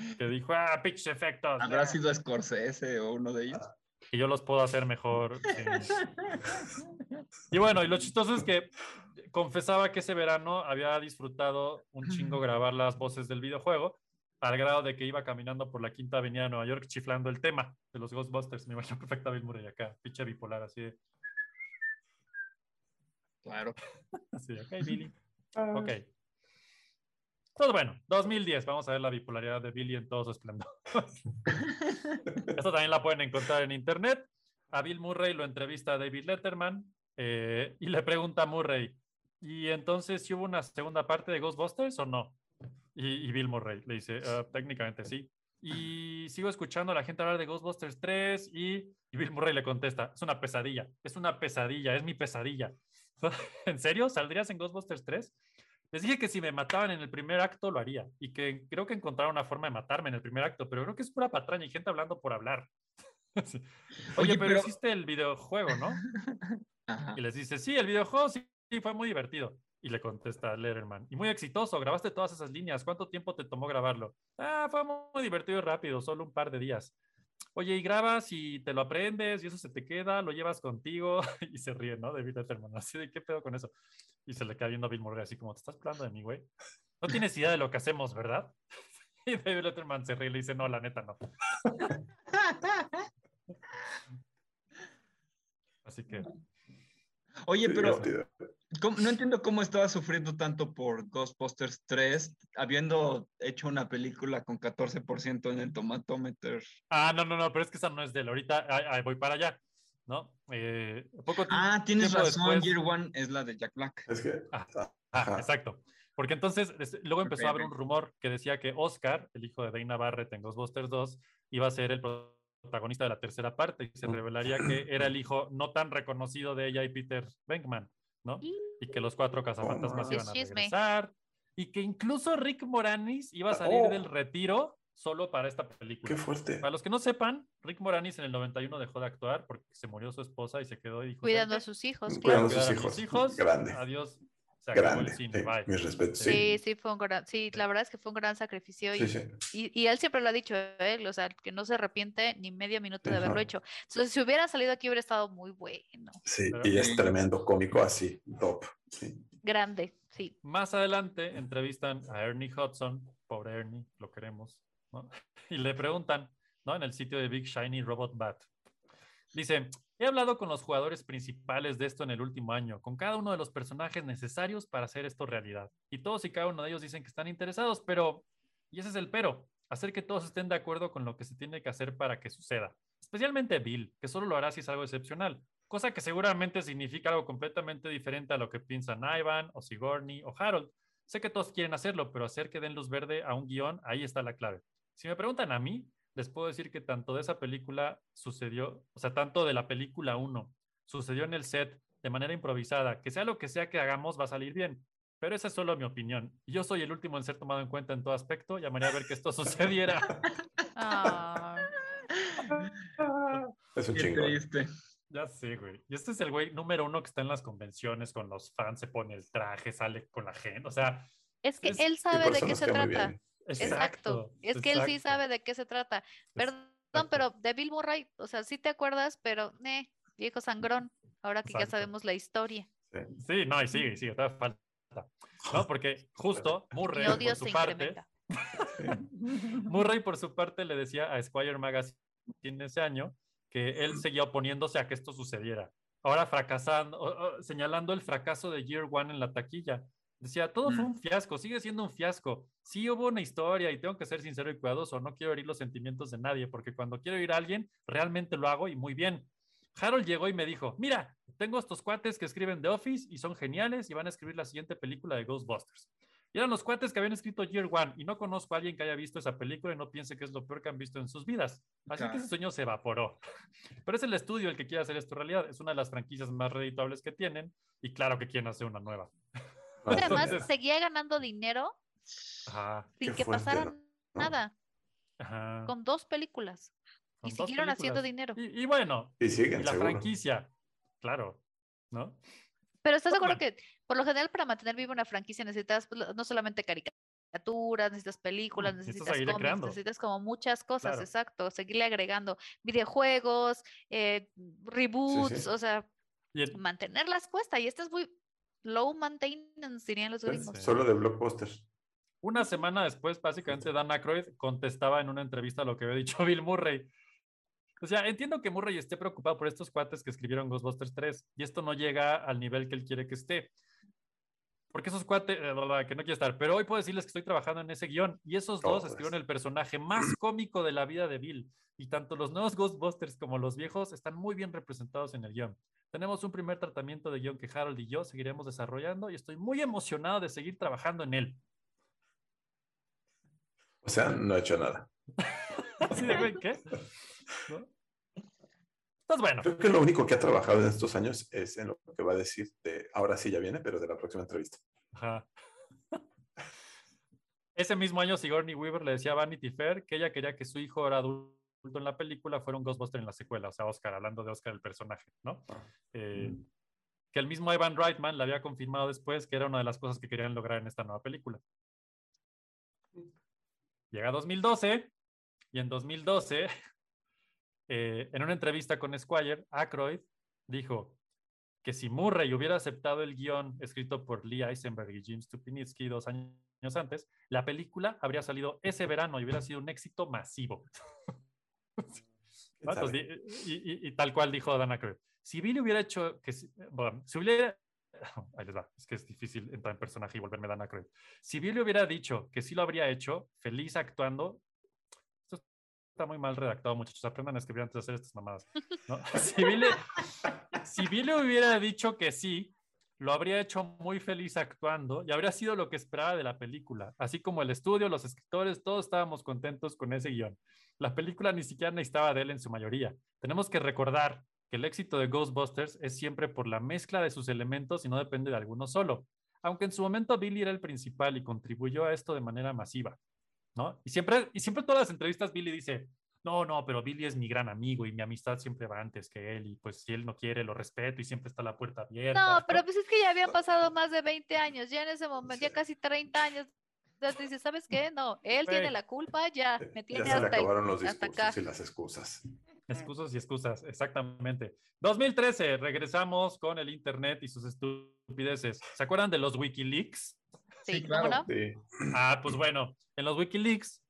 No, que dijo, ah, pinches efectos. ¿Habrá sido Scorsese o uno de ellos? que yo los puedo hacer mejor. sí". Y bueno, y lo chistoso es que confesaba que ese verano había disfrutado un chingo grabar las voces del videojuego, al grado de que iba caminando por la quinta avenida de Nueva York chiflando el tema de los Ghostbusters. Me imagino perfecta Bill Murray acá, pinche bipolar, así de, Claro. <laughs> así de, ok, Billy. Ok. Entonces, bueno, 2010, vamos a ver la bipolaridad de Billy en todo su esplendor. <laughs> Esto también la pueden encontrar en internet. A Bill Murray lo entrevista David Letterman eh, y le pregunta a Murray, ¿y entonces si hubo una segunda parte de Ghostbusters o no? Y, y Bill Murray le dice, "Ah, técnicamente sí. Y sigo escuchando a la gente hablar de Ghostbusters 3 y, y Bill Murray le contesta, es una pesadilla, es una pesadilla, es mi pesadilla. <laughs> ¿En serio? ¿Saldrías en Ghostbusters 3? Les dije que si me mataban en el primer acto lo haría y que creo que encontraron una forma de matarme en el primer acto, pero creo que es pura patraña y gente hablando por hablar. <laughs> Sí. Oye, Oye, pero, pero- hiciste el videojuego, ¿no? <laughs> Ajá. Y les dice, sí, el videojuego sí, sí, fue muy divertido. Y le contesta Letterman, y muy exitoso, grabaste todas esas líneas, ¿cuánto tiempo te tomó grabarlo? Ah, fue muy divertido y rápido, solo un par de días. Oye, y grabas y te lo aprendes y eso se te queda, lo llevas contigo <laughs> y se ríe, ¿no? David Letterman, así de qué pedo con eso. Y se le queda viendo a Bill Murray así como, ¿te estás hablando de mí, güey? No tienes idea de lo que hacemos, ¿verdad? <laughs> Y David Letterman se ríe y le dice, no, la neta no. <laughs> Así que, Oye, pero divertido. ¿cómo- no entiendo cómo estaba sufriendo tanto por Ghostbusters 3, habiendo hecho una película con 14% en el tomatómetro. ah, no, no, no, pero es que esa no es de él. Ahorita voy para allá. ¿no? Eh, poco Ah, tienes razón, después- Year One es la de Jack Black. Es que. Ah, ah, exacto. Porque entonces es- luego empezó a haber un rumor que decía que Oscar, el hijo de Dana Barrett en Ghostbusters 2, iba a ser el protagonista de la tercera parte y se Mm. revelaría que era el hijo no tan reconocido de ella y Peter Venkman, ¿no? Y- Y que los cuatro cazafantasmas iban a regresar y que incluso Rick Moranis iba a salir Oh. del retiro solo para esta película. Qué fuerte. Para los que no sepan, Rick Moranis en el 91 dejó de actuar porque se murió su esposa y se quedó y dijo, Cuidando a "¿Saben qué? sus hijos, Cuidando claro. a sus hijos. Grande. Adiós. Se Grande. el cine. sí, bye". mis respetos. Sí, Sí. sí, fue un gran, sí, la verdad es que fue un gran sacrificio y, Sí, sí. y, y él siempre lo ha dicho, él, o sea, que no se arrepiente ni medio minuto de haberlo hecho. Entonces, si hubiera salido aquí hubiera estado muy bueno, Sí, Pero- y es tremendo cómico así, top. Sí. grande, sí. Más adelante entrevistan a Ernie Hudson, pobre Ernie, lo queremos, ¿no? <laughs> Y le preguntan, ¿no? En el sitio de Big Shiny Robot Bat. Dice, he hablado con los jugadores principales de esto en el último año, con cada uno de los personajes necesarios para hacer esto realidad. Y todos y cada uno de ellos dicen que están interesados, pero, y ese es el pero, hacer que todos estén de acuerdo con lo que se tiene que hacer para que suceda. Especialmente Bill, que solo lo hará si es algo excepcional, cosa que seguramente significa algo completamente diferente a lo que piensan Ivan o Sigourney o Harold. Sé que todos quieren hacerlo, pero hacer que den luz verde a un guion, ahí está la clave. Si me preguntan a mí, les puedo decir que tanto de esa película sucedió, o sea, tanto de la película 1 sucedió en el set de manera improvisada, que sea lo que sea que hagamos va a salir bien. Pero esa es solo mi opinión. Yo soy el último en ser tomado en cuenta en todo aspecto. Llamaría a ver que esto <laughs> sucediera. Ah, Es un Qué chingón. triste. Ya sé, güey. Y este es el güey número uno que está en las convenciones con los fans, se pone el traje, sale con la gente. O sea, es que Es- él sabe de qué se trata. Exacto. Es que él sí sabe de qué se trata. Perdón, exacto. pero de Bill Murray, o sea, sí te acuerdas, pero, eh, viejo sangrón, ahora que ya sabemos la historia. Sí, no, y sigue, sigue, todavía falta. No, porque <laughs> justo Murray, por su parte. <laughs> Murray, por su parte, le decía a Squire Magazine ese año que él seguía oponiéndose a que esto sucediera. Ahora fracasando, señalando el fracaso de Year One en la taquilla. Decía, todo fue Mm. un fiasco, sigue siendo un fiasco. Sí hubo una historia y tengo que ser sincero y cuidadoso, no quiero herir los sentimientos de nadie, porque cuando quiero ir a alguien, realmente lo hago y muy bien. Harold llegó y me dijo, mira, tengo estos cuates que escriben The Office y son geniales y van a escribir la siguiente película de Ghostbusters. Y eran los cuates que habían escrito Year One y no conozco a alguien que haya visto esa película y no piense que es lo peor que han visto en sus vidas. Así Claro. que ese sueño se evaporó. <laughs> Pero es el estudio el que quiere hacer esto realidad. Es una de las franquicias más redituables que tienen y claro que quieren hacer una nueva. Y además Entonces- seguía ganando dinero Ajá, sin que fuerte, pasara ¿no? nada, ajá. con dos películas. Y dos siguieron haciendo dinero. Y, y bueno, Y y siguen, la seguro. franquicia, claro, ¿no? Pero estás de acuerdo Bueno. que por lo general para mantener viva una franquicia necesitas pues, no solamente caricaturas, necesitas películas, Mm, necesitas cómics, creando. necesitas como muchas cosas, Claro. exacto, seguirle agregando videojuegos, eh, reboots, o sea, el- mantenerlas cuesta y esta es muy low maintenance, dirían los gringos. Sí. Solo de blockbusters. Una semana después, básicamente, Dan Aykroyd contestaba en una entrevista lo que había dicho <laughs> Bill Murray. O sea, entiendo que Murray esté preocupado por estos cuates que escribieron Ghostbusters 3 y esto no llega al nivel que él quiere que esté. Porque esos cuates, eh, que no quiere estar. Pero hoy puedo decirles que estoy trabajando en ese guion y esos Oh, dos pues. escribieron el personaje más <clears throat> cómico de la vida de Bill. Y tanto los nuevos Ghostbusters como los viejos están muy bien representados en el guion. Tenemos un primer tratamiento de guion que Harold y yo seguiremos desarrollando y estoy muy emocionado de seguir trabajando en él. O sea, no he hecho nada. Así de, güey, ¿qué? ¿No? Entonces, bueno, Creo que lo único que ha trabajado en estos años es en lo que va a decir de ahora sí ya viene, pero de la próxima entrevista. ajá. <laughs> Ese mismo año Sigourney Weaver le decía a Vanity Fair que ella quería que su hijo era adulto en la película fuera un Ghostbuster en la secuela, o sea, Oscar, hablando de Oscar el personaje, ¿no? Ah. Eh, que el mismo Evan Reitman le había confirmado después que era una de las cosas que querían lograr en esta nueva película. Llega 2012 y en 2012, <laughs> eh, en una entrevista con Squire, Aykroyd dijo que si Murray hubiera aceptado el guion escrito por Lee Eisenberg y Jim Stupinitsky dos años antes, la película habría salido ese verano y hubiera sido un éxito masivo. <laughs> ¿Quién ¿no? Entonces, y, y- y tal cual dijo Dan Aykroyd. Si Billy hubiera hecho que, bueno, si hubiera, <laughs> ahí les va, es que es difícil entrar en personaje y volverme Dan Aykroyd. Si Billy hubiera dicho que sí lo habría hecho, feliz actuando, esto está muy mal redactado, muchachos. Aprendan a escribir antes de hacer estas mamadas. ¿no? <laughs> Si, Billy, si Billy hubiera dicho que sí, lo habría hecho muy feliz actuando y habría sido lo que esperaba de la película. Así como el estudio, los escritores, todos estábamos contentos con ese guion. La película ni siquiera necesitaba de él en su mayoría. Tenemos que recordar que el éxito de Ghostbusters es siempre por la mezcla de sus elementos y no depende de alguno solo. Aunque en su momento Billy era el principal y contribuyó a esto de manera masiva. ¿no? Y siempre, y siempre en todas las entrevistas Billy dice, no, no, pero Billy es mi gran amigo y mi amistad siempre va antes que él y pues si él no quiere lo respeto y siempre está la puerta abierta. No, pero pues es que ya habían <laughs> pasado más de 20 años, ya en ese momento, ya casi 30 años. Entonces dice, ¿sabes qué? No, él tiene la culpa, ya, me Ya tiene se le hasta, ahí, acabaron los hasta discursos acá. y las excusas. Excusas y excusas, exactamente. 2013, regresamos con el Internet y sus estupideces. ¿Se acuerdan de los Wikileaks? Sí, Sí, ¿cómo claro. no? Sí. Ah, pues bueno, en los Wikileaks,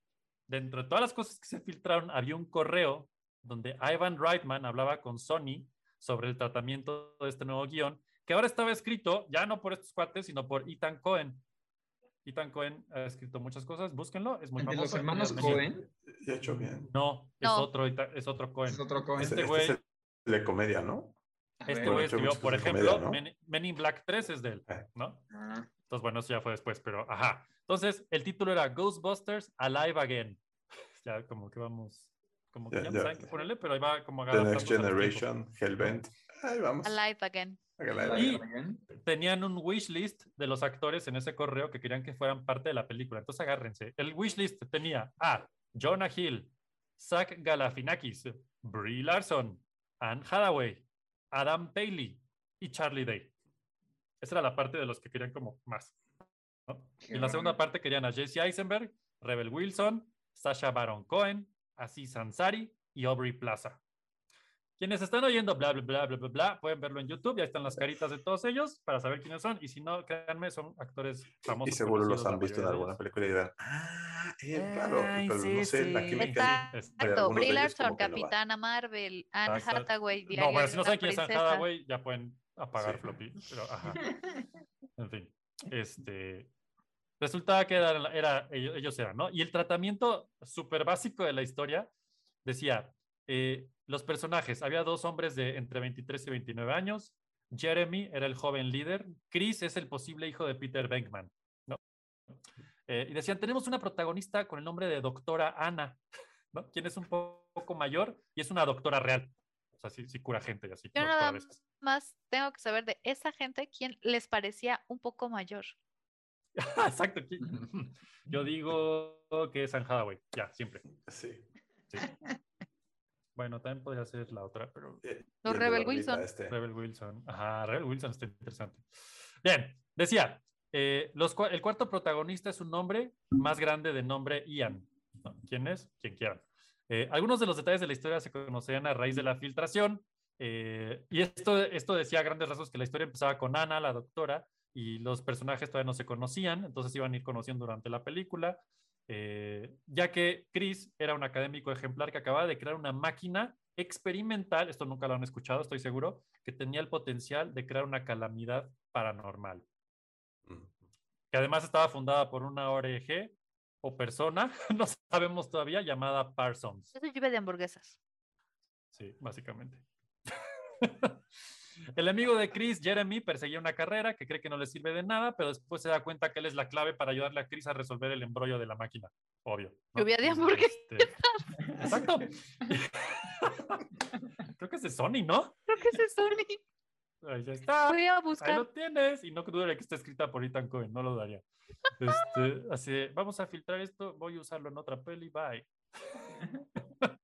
dentro de todas las cosas que se filtraron, había un correo donde Ivan Reitman hablaba con Sony sobre el tratamiento de este nuevo guion, que ahora estaba escrito ya no por estos cuates, sino por Ethan Cohen. Ethan Cohen ha escrito muchas cosas, búsquenlo, es muy ¿El de famoso. los hermanos. Cohen? Ya hecho bien. No, es No. otro, Ethan- es otro Cohen. Es otro Cohen. Este Este, güey- es el de comedia, ¿no? Este güey escribió, muchas por de ejemplo, comedia, ¿no? Men, Men in Black 3 es de él, Eh. ¿no? ah, Entonces, bueno, eso ya fue después, pero ajá. Entonces, el título era Ghostbusters Alive Again. <laughs> Ya como que vamos, como que Ya, ya, no ya. saben qué ponerle, pero ahí va como The Next Generation, Hellbent. Ahí vamos. Alive again. Y-. Tenían un wish list de los actores en ese correo que querían que fueran parte de la película. Entonces, agárrense. El wish list tenía a Jonah Hill, Zach Galafinakis, Brie Larson, Anne Hathaway, Adam Paley y Charlie Day. Esa era la parte de los que querían como más. ¿No? Y en la segunda parte querían a Jesse Eisenberg, Rebel Wilson, Sasha Baron Cohen, Aziz Ansari y Aubrey Plaza. Quienes están oyendo bla, bla, bla, bla, bla, bla, pueden verlo en YouTube, ya están las caritas de todos ellos para saber quiénes son. Y si no, créanme, son actores famosos. Y seguro los la han visto en alguna película y dirán, ah, Ay, pero sí, no sé, la sí. química. Está- Hay Exacto, Brie Larson, no. Capitana Marvel, Anne Exacto. Hathaway, No, Diario de si no saben quién es Anne. Hathaway, ya pueden apagar Sí. floppy. Pero, ajá. <laughs> En fin, este. Resultaba que era, ellos, eran, ¿no? Y el tratamiento súper básico de la historia decía: eh, los personajes, había dos hombres de entre 23 y 29 años. Jeremy era el joven líder. Chris es el posible hijo de Peter Venkman, ¿no? Eh, y decían: tenemos una protagonista con el nombre de doctora Ana. Quien es un po- poco mayor y es una doctora real. O sea, sí, sí cura gente y así. Yo nada más tengo que saber de esa gente quién les parecía un poco mayor. <laughs> Exacto. aquí. <laughs> Yo digo que es Anne Hathaway, ya, siempre. Sí. sí. Bueno, también podría ser la otra, pero el de Rebel Wilson. este. Rebel Wilson. Ajá, Rebel Wilson está interesante. Bien, decía, eh, los, el cuarto protagonista es un nombre más grande de nombre Ian. ¿no? ¿Quién es? Quien quieran. Eh, algunos de los detalles de la historia se conocerían a raíz de la filtración. eh, y esto, esto decía a grandes rasgos que la historia empezaba con Ana, la doctora, y los personajes todavía no se conocían, entonces iban a ir conociendo durante la película, eh, ya que Chris era un académico ejemplar que acababa de crear una máquina experimental, esto nunca lo han escuchado, estoy seguro, que tenía el potencial de crear una calamidad paranormal, que además estaba fundada por una ORG o persona, <laughs> no sabemos todavía, llamada Parsons. Eso lluvia de hamburguesas. Sí, básicamente. <laughs> El amigo de Chris, Jeremy, perseguía una carrera que cree que no le sirve de nada, pero después se da cuenta que él es la clave para ayudarle a Chris a resolver el embrollo de la máquina. Obvio. ¿no? Lluvia de hamburguesas. Este, Exacto. <laughs> Creo que es de Sony, ¿no? Creo que es Sony. Ahí ya está. Voy a Ahí buscar. lo tienes. Y no dudaría que esté escrita por Ethan Cohen, no lo daría. Este, <laughs> así, de, vamos a filtrar esto, voy a usarlo en otra peli, bye. <laughs>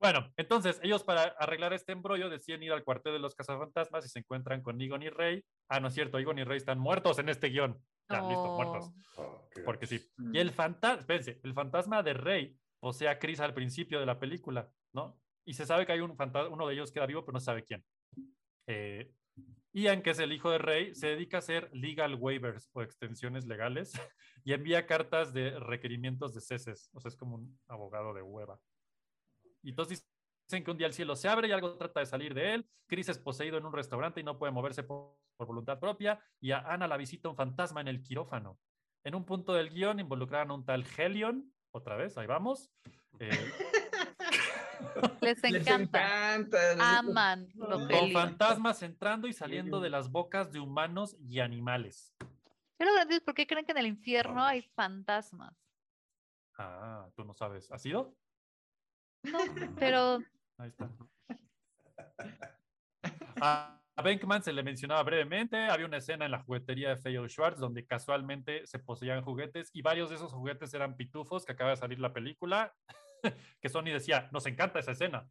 Bueno, entonces ellos para arreglar este embrollo deciden ir al cuartel de los cazafantasmas y se encuentran con Egon y Rey. Ah, no es cierto, Egon y Rey están muertos en este guion. Ya, listo, No. muertos. Oh, qué Porque sí. Mm. Y el fantasma, espérense, el fantasma de Rey posee a Chris al principio de la película, ¿no? Y se sabe que hay un fantasma, uno de ellos queda vivo, pero no se sabe quién. Eh, Ian, que es el hijo de Rey, se dedica a hacer legal waivers o extensiones legales <laughs> y envía cartas de requerimientos de ceses. O sea, es como un abogado de hueva. Y entonces dicen que un día el cielo se abre y algo trata de salir de él. Chris es poseído en un restaurante y no puede moverse por, voluntad propia. Y a Ana la visita un fantasma en el quirófano. En un punto del guion involucraron a un tal Helion, otra vez, ahí vamos. Eh, <laughs> Les Les encanta. encanta. les- Aman los Con fantasmas entrando y saliendo de las bocas de humanos y animales. Pero grandes, ¿por qué creen que en el infierno hay fantasmas? Ah, tú no sabes. ¿Ha sido? No, pero Ahí está. A a Venkman se le mencionaba brevemente, había una escena en la juguetería de Feo Schwartz donde casualmente se poseían juguetes y varios de esos juguetes eran pitufos que acaba de salir la película, <laughs> que Sony decía, nos encanta esa escena.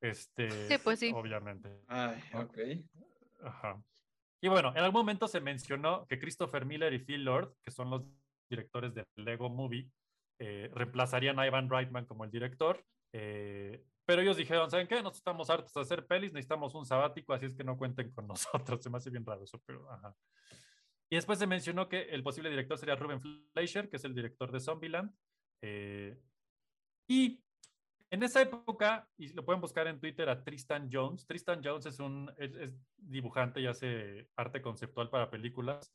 Este, Sí, pues sí. Obviamente. Ay, ok. Ajá. Y bueno, en algún momento se mencionó que Christopher Miller y Phil Lord, que son los directores de Lego Movie, eh, reemplazarían a Ivan Reitman como el director. eh, pero ellos dijeron, ¿saben qué? Nosotros estamos hartos de hacer pelis, necesitamos un sabático, así es que no cuenten con <laughs> nosotros. Se me hace bien raro eso, pero ajá. Y después se mencionó que el posible director sería Ruben Fleischer, que es el director de Zombieland. eh, y en esa época, y lo pueden buscar en Twitter a Tristan Jones. Tristan Jones es un es, es dibujante y hace arte conceptual para películas.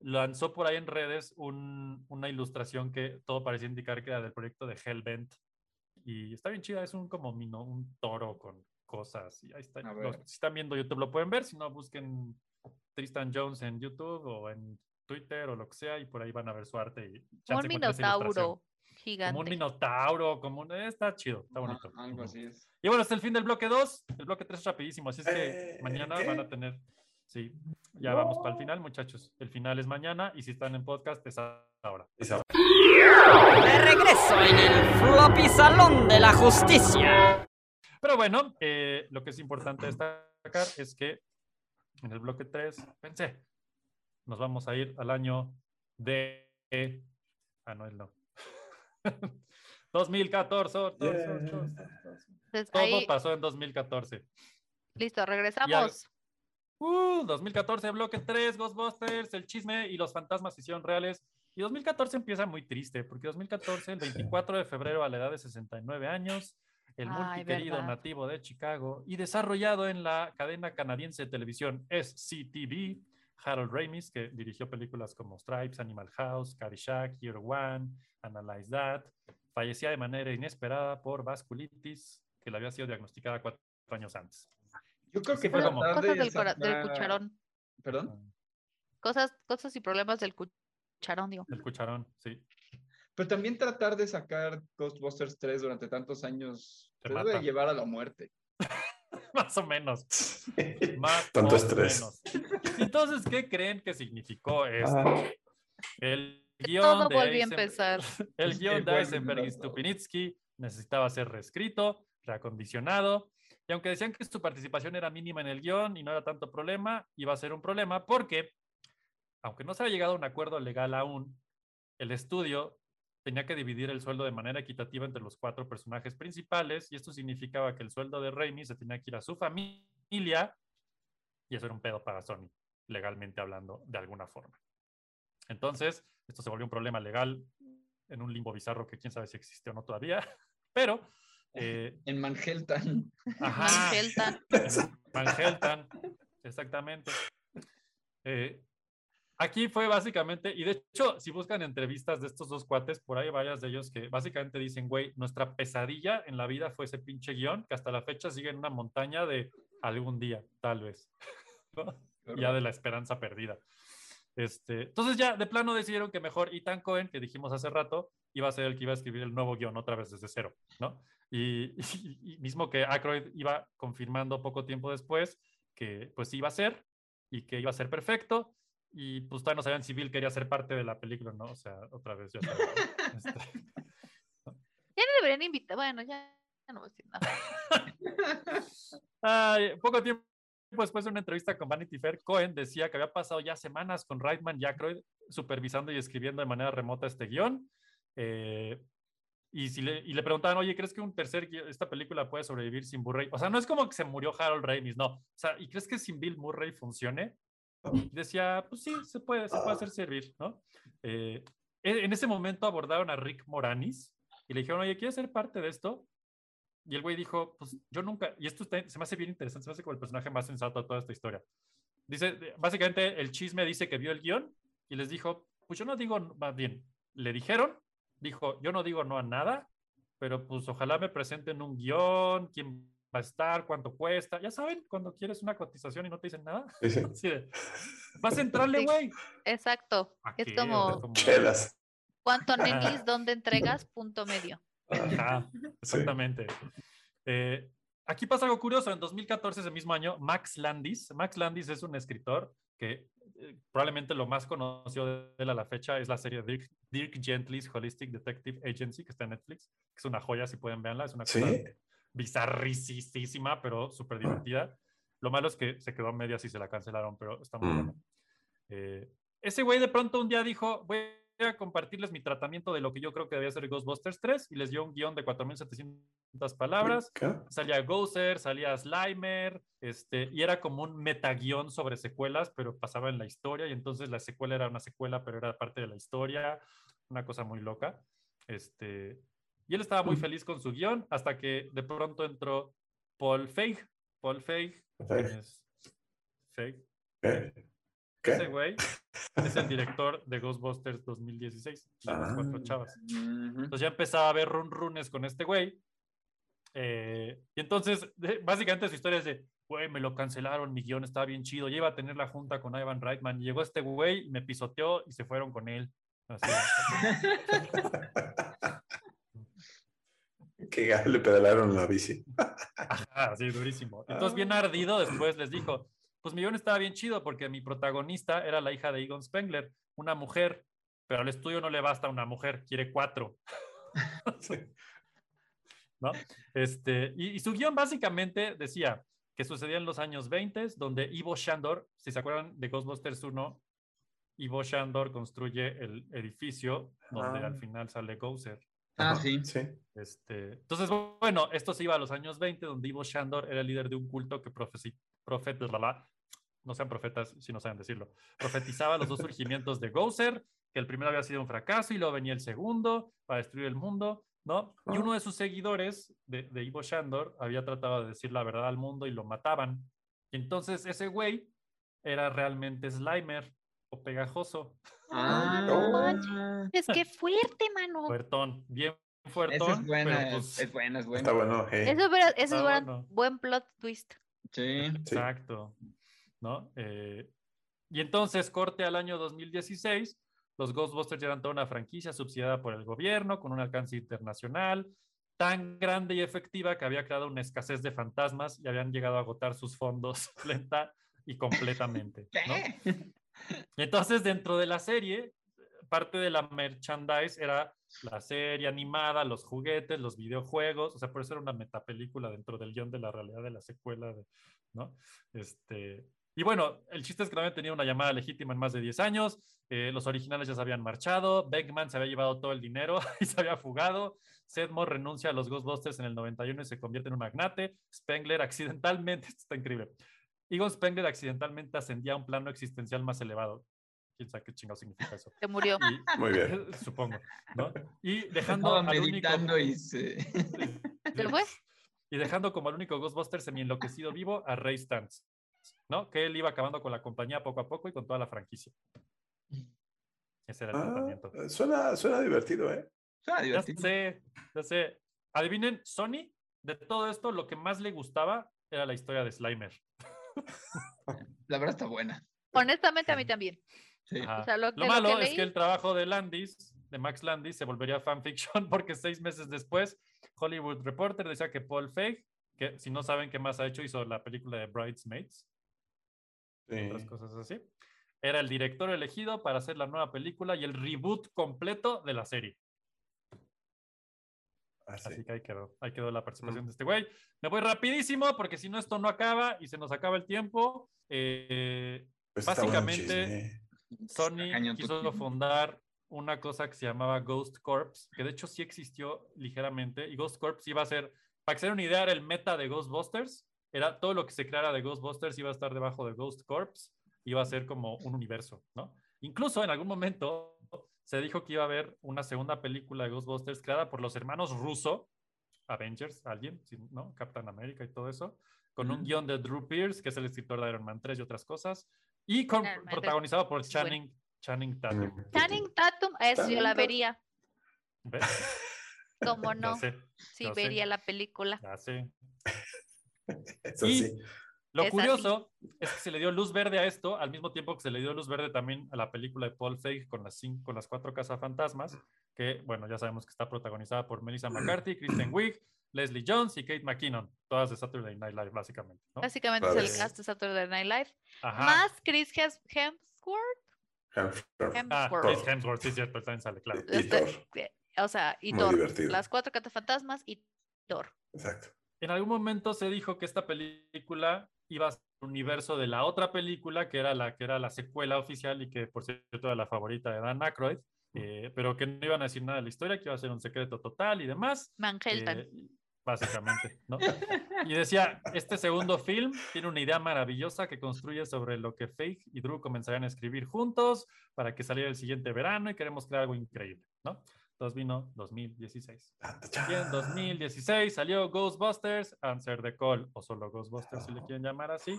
Lanzó por ahí en redes un- una ilustración que todo parecía indicar que era del proyecto de Hellbent. Y está bien chida, es un como mino, un toro con cosas. Y ahí está. Los- si están viendo YouTube lo pueden ver, si no busquen Tristan Jones en YouTube o en Twitter o lo que sea y por ahí van a ver su arte. Y un encuentran minotauro Como un gigante. minotauro, como un... eh, Está chido, está bonito. algo así es. Y bueno, hasta el fin del bloque 2. El bloque 3 es rapidísimo, así es que Eh, mañana ¿qué? van a tener. Sí, ya vamos para el final, muchachos. El final es mañana y si están en podcast es ahora. Y se- De regreso en el floppy salón de la justicia. Pero bueno, eh, lo que es importante destacar es que en el bloque 3, pensé, nos vamos a ir al año de. Ah, no, él no. 2014. tor- tor- Yeah. tor- tor- Entonces, Todo ahí, pasó en 2014. listo, regresamos. Uh, 2014, bloque 3, Ghostbusters, el chisme y los fantasmas se hicieron reales. Y 2014 empieza muy triste, porque 2014, el 24 de febrero, a la edad de 69 años, el Ay, multiquerido verdad. nativo de Chicago y desarrollado en la cadena canadiense de televisión SCTV, Harold Ramis, que dirigió películas como Stripes, Animal House, Caddyshack, Year One, Analyze That, fallecía de manera inesperada por vasculitis, que le había sido diagnosticada cuatro años antes. Yo creo que fue como- Cosas de del, cora- del sacar- cucharón. ¿Perdón? Cosas, cosas y problemas del cucharón, digo. El cucharón, sí. Pero también tratar de sacar Ghostbusters 3 durante tantos años Te te debe llevar a la muerte. <laughs> <laughs> Más o menos. Más Tanto o estrés. menos. Entonces, ¿qué creen que significó esto? Ah. El guion Todo de volvió a empezar. El guion de Eisenberg y. Stupinitsky necesitaba ser reescrito, reacondicionado, y aunque decían que su participación era mínima en el guion y no era tanto problema, iba a ser un problema porque, aunque no se había llegado a un acuerdo legal aún, el estudio tenía que dividir el sueldo de manera equitativa entre los cuatro personajes principales, y esto significaba que el sueldo de Raimi se tenía que ir a su familia, y eso era un pedo para Sony, legalmente hablando, de alguna forma. Entonces, esto se volvió un problema legal en un limbo bizarro que quién sabe si existe o no todavía, <laughs> pero... eh, En Manhattan. <laughs> ajá, Manhattan. en Manhattan, exactamente. Eh, aquí fue básicamente, y de hecho, si buscan entrevistas de estos dos cuates, por ahí varias de ellos que básicamente dicen, güey, nuestra pesadilla en la vida fue ese pinche guion que hasta la fecha sigue en una montaña de algún día, tal vez. <laughs> ya de la esperanza perdida. Este, entonces ya de plano decidieron que mejor Ethan Cohen, que dijimos hace rato, iba a ser el que iba a escribir el nuevo guion otra vez desde cero, ¿no? Y, <laughs> y- y mismo que Aykroyd iba confirmando poco tiempo después que pues iba a ser y que iba a ser perfecto y pues todavía no sabían si Bill quería ser parte de la película, ¿no? O sea, otra vez ya ¿no? <laughs> Este, <laughs> Ya no deberían invitar. Bueno, ya, ya no voy a decir nada. <laughs> Ay, poco tiempo después de una entrevista con Vanity Fair, Cohen decía que había pasado ya semanas con Reitman y Aykroyd supervisando y escribiendo de manera remota este guion. eh, y, si le, y le preguntaban, oye, ¿crees que un tercer esta película puede sobrevivir sin Murray? O sea, no es como que se murió Harold Ramis, no. O sea, ¿y crees que sin Bill Murray funcione? Decía, pues sí, se puede, se puede hacer servir, ¿no? Eh, en ese momento abordaron a Rick Moranis y le dijeron, oye, ¿quieres ser parte de esto? Y el güey dijo, pues yo nunca, y esto está- se me hace bien interesante, se me hace como el personaje más sensato de toda esta historia. Dice, básicamente el chisme dice que vio el guion y les dijo, pues yo no digo, más bien, le dijeron, dijo, yo no digo no a nada, pero pues ojalá me presenten un guion, quién va a estar, cuánto cuesta. Ya saben, cuando quieres una cotización y no te dicen nada. Sí, sí. <laughs> Vas a entrarle, Sí. güey. Exacto. Aquí, Es como, como- Chelas. ¿cuánto <laughs> nenis? ¿Dónde entregas? Punto medio. Ajá, <laughs> exactamente. Eh, aquí pasa algo curioso. En 2014, ese mismo año, Max Landis, Max Landis es un escritor que eh, probablemente lo más conocido de él a la fecha es la serie Dirk, Dirk Gently's Holistic Detective Agency, que está en Netflix, que es una joya, si pueden verla, es una cosa Sí. Bizarricísima, pero súper divertida. Lo malo es que se quedó a medias y se la cancelaron, pero está muy Mm. buena. Eh, ese güey de pronto un día dijo, voy a compartirles mi tratamiento de lo que yo creo que debía ser Ghostbusters 3 y les dio un guion de 4.700 palabras. ¿Qué? Salía Gozer, salía Slimer, este, y era como un metaguión sobre secuelas, pero pasaba en la historia, y entonces la secuela era una secuela, pero era parte de la historia, una cosa muy loca. Este, y él estaba muy Mm. feliz con su guion, hasta que de pronto entró Paul Feig. Paul Feig, ¿quién Feig. es? Feig. ¿Qué? Ese ¿Qué? güey es el director de Ghostbusters 2016, de las cuatro Ah. chavas. Entonces ya empezaba a haber run runes con este güey. Eh, y entonces, básicamente su historia es de, güey, me lo cancelaron, mi guion estaba bien chido, ya iba a tener la junta con Ivan Reitman, y llegó este güey y me pisoteó y se fueron con él. Así, <laughs> Que le pedalaron la bici. ajá, así, durísimo. <laughs> Entonces, bien Ah. ardido, después les dijo, pues mi guion estaba bien chido porque mi protagonista era la hija de Egon Spengler, una mujer, pero al estudio no le basta una mujer, quiere cuatro. <laughs> ¿no? Este, y, y su guion básicamente decía que sucedía en los años 20, donde Ivo Shandor, si se acuerdan de Ghostbusters 1, Ivo Shandor construye el edificio donde Ah. al final sale Gozer. Ah, Ajá, sí. Sí. Este, entonces, bueno, esto se iba a los años 20, donde Ivo Shandor era el líder de un culto que profeci- profet- bla, bla, no sean profetas si no saben decirlo, profetizaba los dos <laughs> surgimientos de Gozer, que el primero había sido un fracaso y luego venía el segundo para destruir el mundo, ¿no? Y uno de sus seguidores de, de Ivo Shandor había tratado de decir la verdad al mundo y lo mataban. Y entonces ese güey era realmente Slimer o pegajoso, Ah, Es que fuerte, mano. fuertón, bien fuertón, es buena, pero pues, es buena, es buena. Está bueno. hey. Eso hubiera, eso Está hubiera bueno. buen plot twist. Sí. Sí. Exacto. ¿No? Eh, y entonces, corte al año 2016, los Ghostbusters ya eran toda una franquicia subsidiada por el gobierno, con un alcance internacional, tan grande y efectiva que había creado una escasez de fantasmas y habían llegado a agotar sus fondos <laughs> lenta y completamente. ¿no? <laughs> Entonces, dentro de la serie, parte de la merchandise era la serie animada, los juguetes, los videojuegos, o sea, por eso era una metapelícula dentro del guion de la realidad de la secuela, ¿no? Este, y bueno, el chiste es que habían tenido una llamada legítima en más de 10 años, eh, los originales ya se habían marchado, Beckman se había llevado todo el dinero <laughs> y se había fugado, Sedmore renuncia a los Ghostbusters en el 91 y se convierte en un magnate, Spengler accidentalmente, <laughs> esto está increíble, Egon Spengler accidentalmente ascendía a un plano existencial más elevado. ¿Quién sabe qué chingado significa eso? Se murió. Y- Muy bien. <laughs> Supongo, ¿no? Y <laughs> dejando al único, meditando y <laughs> se... ¿Se fue? y dejando como el único Ghostbuster semi enloquecido vivo a Ray Stantz, ¿no? Que él iba acabando con la compañía poco a poco y con toda la franquicia. Ese era el Ah, tratamiento. suena, suena divertido, ¿eh? Suena Ya divertido. sé, ya sé. Adivinen, Sony, de todo esto, lo que más le gustaba era la historia de Slimer. <laughs> La verdad está buena. Honestamente, a mí también. Sí. Ajá. O sea, lo, de Lo lo malo es que el trabajo de Landis, de Max Landis, se volvería fanfiction <laughs> porque seis meses después, Hollywood Reporter decía que Paul Feig, que si no saben qué más ha hecho, hizo la película de Bridesmaids, Sí. otras cosas así, era el director elegido para hacer la nueva película y el reboot completo de la serie. Ah, sí. Así que ahí quedó, ahí quedó la participación Mm. de este güey. Me voy rapidísimo porque si no esto no acaba y se nos acaba el tiempo. Eh, Pues básicamente-. Sony quiso fundar una cosa que se llamaba Ghost Corps, que de hecho sí existió ligeramente, y Ghost Corps iba a ser, para que se den una idea, era el meta de Ghostbusters, era todo lo que se creara de Ghostbusters iba a estar debajo de Ghost Corps, iba a ser como un universo, ¿no? Incluso en algún momento se dijo que iba a haber una segunda película de Ghostbusters creada por los hermanos Russo, Avengers, alguien, sí, ¿no? Captain America y todo eso, con un guion de Drew Pierce, que es el escritor de Iron Man 3 y otras cosas, y con, Man 3 protagonizado por bueno. Channing, Channing Tatum. Channing Tatum, eso yo la vería. ¿Ves? ¿Cómo <laughs> no? sé, Sí, sé. vería la película. ya sé. <laughs> Eso Y- sí. Lo Es curioso es que se le dio luz verde a esto, al mismo tiempo que se le dio luz verde también a la película de Paul Feig con las, cinco, con las cuatro cazafantasmas, que, bueno, ya sabemos que está protagonizada por Melissa McCarthy, <clears throat> Kristen Wiig, Leslie Jones y Kate McKinnon, todas de Saturday Night Live, básicamente. ¿no? Básicamente Vale. es el cast de Saturday Night Live. Ajá. Más Chris Hems- Hemsworth. Hamster. Ah, Hemsworth. Chris Hemsworth, sí, es cierto, también sale, claro. Y Este, Thor. eh, o sea, y Muy Thor. divertido. Las cuatro catafantasmas y Thor. Exacto. En algún momento se dijo que esta película iba a ser el universo de la otra película, que era la, que era la secuela oficial y que, por cierto, era la favorita de Dan Aykroyd, eh, pero que no iban a decir nada de la historia, que iba a ser un secreto total y demás. Manhattan. Eh, básicamente, ¿no? Y decía, este segundo film tiene una idea maravillosa que construye sobre lo que Faith y Drew comenzarían a escribir juntos para que saliera el siguiente verano y queremos crear algo increíble, ¿no? Entonces vino 2016. Y en 2016 salió Ghostbusters, Answer the Call, o solo Ghostbusters si le quieren llamar así.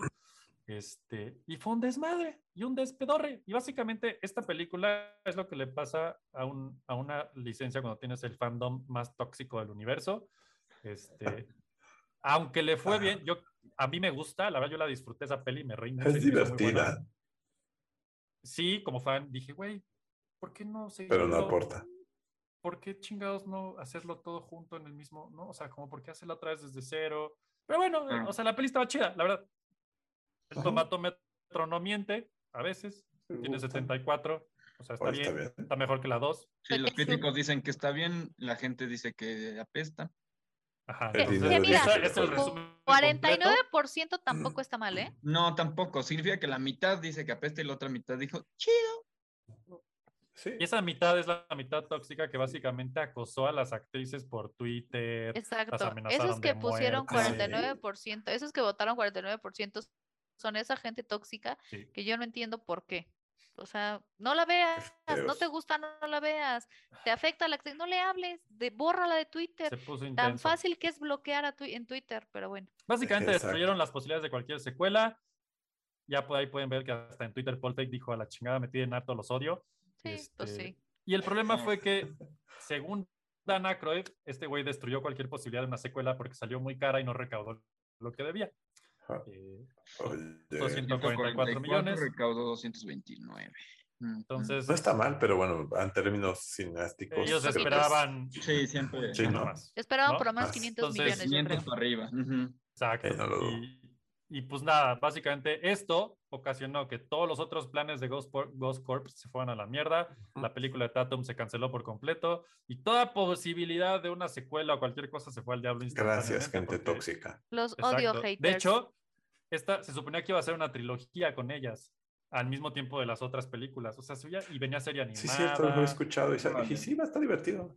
Este, y fue un desmadre y un despedorre. Y básicamente esta película es lo que le pasa a, un, a una licencia cuando tienes el fandom más tóxico del universo. Este, aunque le fue bien, yo, a mí me gusta, la verdad yo la disfruté esa peli, me reí Es se divertida, Sí, como fan, dije, güey, ¿por qué no pero no aporta. ¿Por qué chingados no hacerlo todo junto en el mismo, no? O sea, como por qué hacerlo otra vez desde cero. Pero bueno, Ah. o sea, la peli estaba chida, la verdad. El tomatómetro no miente, a veces, tiene 74, o sea, está bien, está está, bien. mejor que la 2. Sí, los críticos dicen que está bien, la gente dice que apesta. Ajá, El entonces, dinero mira, ese es el por- resumen completo. 49% tampoco está mal, ¿eh? No, tampoco. Significa que la mitad dice que apesta y la otra mitad dijo, chido. Sí. Y esa mitad es la mitad tóxica que básicamente acosó a las actrices por Twitter. Exacto. amenazaron Esos que de pusieron muerte. 49%, esos que votaron 49% son esa gente tóxica Sí. que yo no entiendo por qué. O sea, no la veas, no te gusta, no, no la veas, te afecta la actriz, no le hables, de, bórrala de Twitter. Se puso Tan fácil que es bloquear a en Twitter, pero bueno. Básicamente Exacto. destruyeron las posibilidades de cualquier secuela. Ya por ahí pueden ver que hasta en Twitter Paul Feig dijo a la chingada me tienen harto los odio. Sí, pues Este, sí. Y el problema fue que, <laughs> según Dan Aykroyd, este güey destruyó cualquier posibilidad de una secuela porque salió muy cara y no recaudó lo que debía. Eh, Oye, 244 millones. recaudó 229. Mm. entonces, no está mal, pero bueno, en términos cineásticos. ellos creo que es- esperaban Sí, siempre. Sí, ¿no? más. Esperaban ¿no? por lo menos Más. 500 Entonces, millones, yo 500 creo. para arriba. ujú. Exacto. Eh, no y, y pues nada, básicamente esto ocasionó que todos los otros planes de Ghost, Por- Ghost Corp se fueran a la mierda. La película de Tatum se canceló por completo y toda posibilidad de una secuela o cualquier cosa se fue al diablo Gracias, gente porque- tóxica. Los odio haters. De hecho, esta se suponía que iba a ser una trilogía con ellas al mismo tiempo de las otras películas. O sea, se veía- y venía serie animada. Sí, cierto, lo he escuchado y, y sí, va a estar divertido.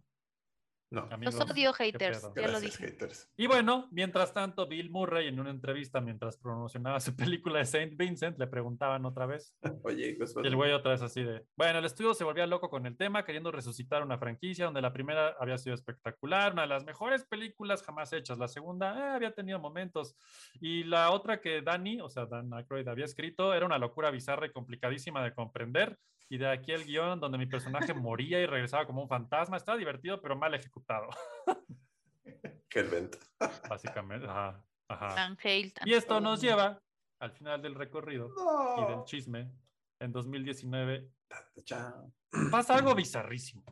No. Los amigos, odio qué haters, ya lo dije. haters. Y bueno, mientras tanto, Bill Murray en una entrevista mientras promocionaba su película de Saint Vincent le preguntaban otra vez <laughs> Oye, pues, Y el güey otra vez así de, bueno, el estudio se volvía loco con el tema, queriendo resucitar una franquicia donde la primera había sido espectacular, una de las mejores películas jamás hechas, la segunda eh, había tenido momentos, y la otra que Danny, o sea, Dan Aykroyd había escrito, era una locura bizarra y complicadísima de comprender, y de aquí el guion donde mi personaje moría y regresaba como un fantasma, estaba divertido pero mal ejecutado, <laughs> que el venta. básicamente. Ajá, ajá. Y esto nos lleva al final del recorrido y del No. chisme. En 2019 Chao. pasa algo bizarrísimo.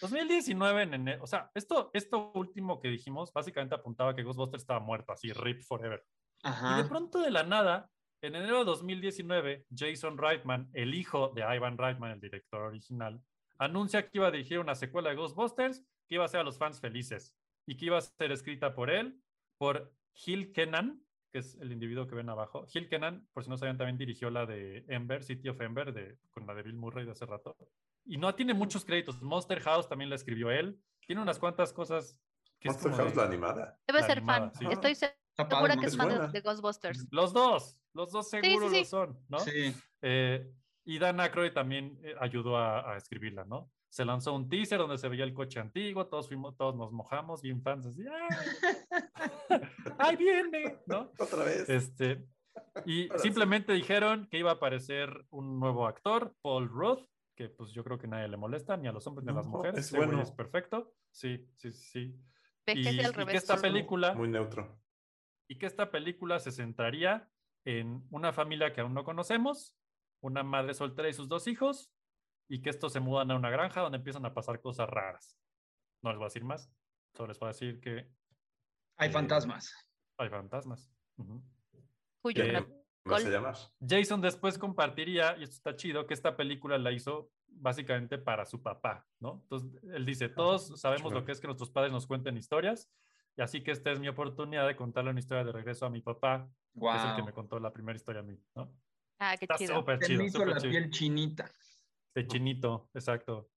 2019 en enero, o sea, esto, esto último que dijimos básicamente apuntaba que Ghostbusters estaba muerto, así, RIP forever. Y de Ajá. pronto de la nada, en enero de 2019, Jason Reitman, el hijo de Ivan Reitman, el director original, anuncia que iba a dirigir una secuela de Ghostbusters que iba a hacer a los fans felices y que iba a ser escrita por él, por Gil Kenan, que es el individuo que ven abajo. Gil Kenan, por si no sabían, también dirigió la de Ember, City of Ember, de, con la de Bill Murray de hace rato. Y no tiene muchos créditos. Monster House también la escribió él. Tiene unas cuantas cosas que Monster House, de- la animada. Debe la ser animada, fan. sí. Estoy segura que es fan de Ghostbusters. Los dos, los dos seguro sí, lo sí. son, ¿no? Sí. Eh, y Dan Aykroyd también eh, ayudó a, a escribirla, ¿no? Se lanzó un teaser donde se veía el coche antiguo, todos fuimos, todos nos mojamos, bien fans, así, ¡ay! <laughs> ¡Ay, viene! ¿No? Otra vez. Este, y Ahora sí. simplemente dijeron que iba a aparecer un nuevo actor, Paul Rudd, que pues yo creo que nadie le molesta, ni a los hombres ni a las No, mujeres. es bueno. es perfecto. Sí, sí, sí. Y, y que esta película Muy neutro. y que esta película se centraría en una familia que aún no conocemos, una madre soltera y sus dos hijos, y que estos se mudan a una granja donde empiezan a pasar cosas raras. No les voy a decir más, solo les voy a decir que Hay Eh, fantasmas. hay fantasmas. Ujú. Cuyo ¿Qué no- vas a Col- llamar? Jason después compartiría, y esto está chido, que esta película la hizo básicamente para su papá, ¿no? Entonces, él dice, todos sabemos lo que es que nuestros padres nos cuenten historias, y así que esta es mi oportunidad de contarle una historia de regreso a mi papá, que es el que me Wow. contó la primera historia a mí, ¿no? Ah, qué Está chido. súper chido, hizo súper la chido. piel chinita. De chinito, exacto.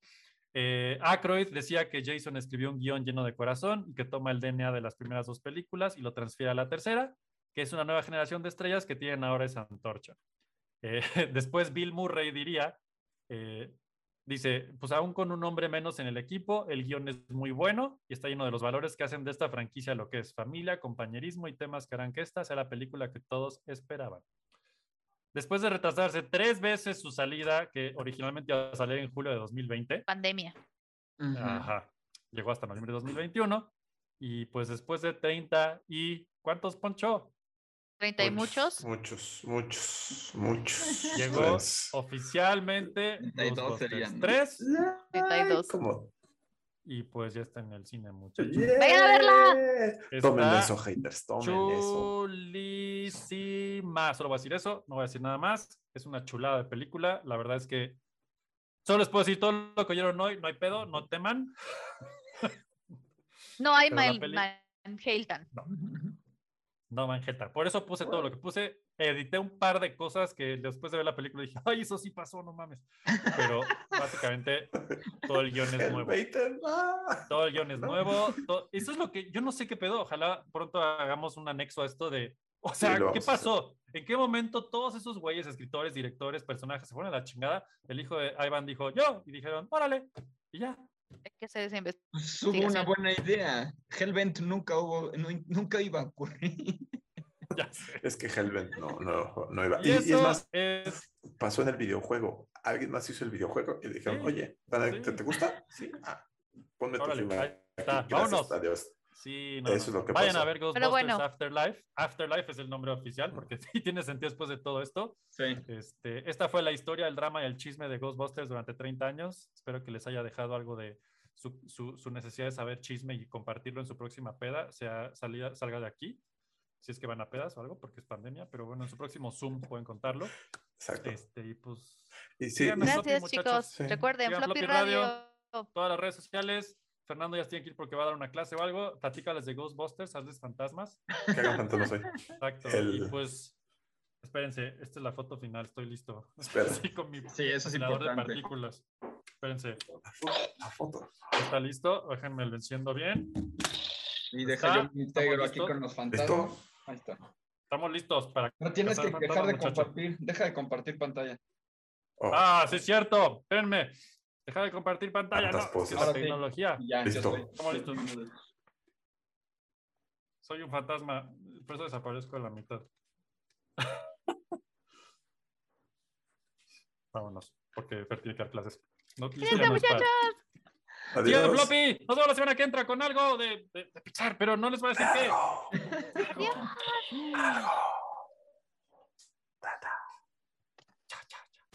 Eh, Aykroyd decía que Jason escribió un guion lleno de corazón y que toma el DNA de las primeras dos películas y lo transfiere a la tercera, que es una nueva generación de estrellas que tienen ahora esa antorcha. Eh, <laughs> después Bill Murray diría, eh, dice, pues aún con un hombre menos en el equipo, el guion es muy bueno y está lleno de los valores que hacen de esta franquicia lo que es familia, compañerismo y temas que harán que esta sea la película que todos esperaban. Después de retrasarse tres veces su salida, que originalmente iba a salir en julio de 2020, Pandemia. Ajá, llegó hasta noviembre de 2021, y pues después de 30 y... ¿Cuántos ponchó? 30 y muchos. Muchos, muchos, muchos. <laughs> Llegó Pues, oficialmente 32 Ghostbusters serían, ¿no? 3 32. como- y pues ya está en el cine, muchachos. ¡Vayan a verla! Tomen eso, haters, tomen eso. Chulísima. Solo voy a decir eso, no voy a decir nada más. Es una chulada de película. La verdad es que solo les puedo decir todo lo que oyeron hoy. No hay pedo, no teman. No hay la Mal- peli- Manhattan. No manjeta. Por eso puse todo lo que puse. Edité un par de cosas que después de ver la película dije, ay, eso sí pasó, no mames. Pero <laughs> básicamente todo el guion es nuevo. Todo el guion es nuevo. Eso es lo que yo no sé qué pedo. Ojalá pronto hagamos un anexo a esto de. O sea, ¿qué pasó? ¿En qué momento todos esos güeyes, escritores, directores, personajes se fueron a la chingada? El hijo de Ivan dijo yo y dijeron, órale, y ya. Hay que hacer esa investigación. Pues hubo una buena idea. Hellbent nunca hubo, nu- nunca iba a ocurrir. <laughs> Ya sé. Es que Hellbent no, no, no iba. Y, Y, es más, es. pasó en el videojuego. Alguien más hizo el videojuego y le dijeron, Sí, oye, ¿te, sí. te- gusta? Sí. Ah, ponme tu Órale, firma. está, aquí, gracias, vámonos. Adiós. Sí, no, Eso no. es lo que Vayan pasó. a ver Ghostbusters bueno. Afterlife. Afterlife es el nombre oficial porque <laughs> sí tiene sentido después de todo esto. Sí. Este, esta fue la historia, el drama y el chisme de Ghostbusters durante 30 años. Espero que les haya dejado algo de su, su- su necesidad de saber chisme y compartirlo en su próxima peda, sea salida, salga de aquí, si es que van a pedas o algo, porque es pandemia, pero bueno, en su próximo Zoom pueden contarlo. Exacto. Este, y pues Y sí, Floppy, Gracias, muchachos. chicos. Sí. Recuerden, Floppy Floppy Radio. Radio. todas las redes sociales. Fernando ya tiene que ir porque va a dar una clase o algo. Platícales de Ghostbusters, hazles fantasmas. que hagan fantasmas hoy. Exacto. El- Y pues, espérense, esta es la foto final, estoy listo. Espera. <laughs> Sí, con mi Sí, eso es ventilador de importante. partículas. Espérense, La foto. La foto. ¿está listo? Déjenme lo enciendo bien. Y deja yo me integro ¿Estamos aquí listos? con los fantasmas. ¿Listo? Ahí está. Estamos listos para. No tienes que dejar de muchacho. compartir. Deja de compartir pantalla. Oh, Ah, sí es cierto. Espérenme. Deja de compartir pantalla. Tantas No, poses. la sí. tecnología. Ya, Listo. estoy. Soy un fantasma. Por eso desaparezco a la mitad. <laughs> Vámonos, porque Fer tiene que dar clases. No, listo, ¡Cuídense, ya no es para- muchachos! Tío Adiós. Floppy, nos vemos la semana que entra con algo de, de, de Pixar, pero no les voy a decir qué.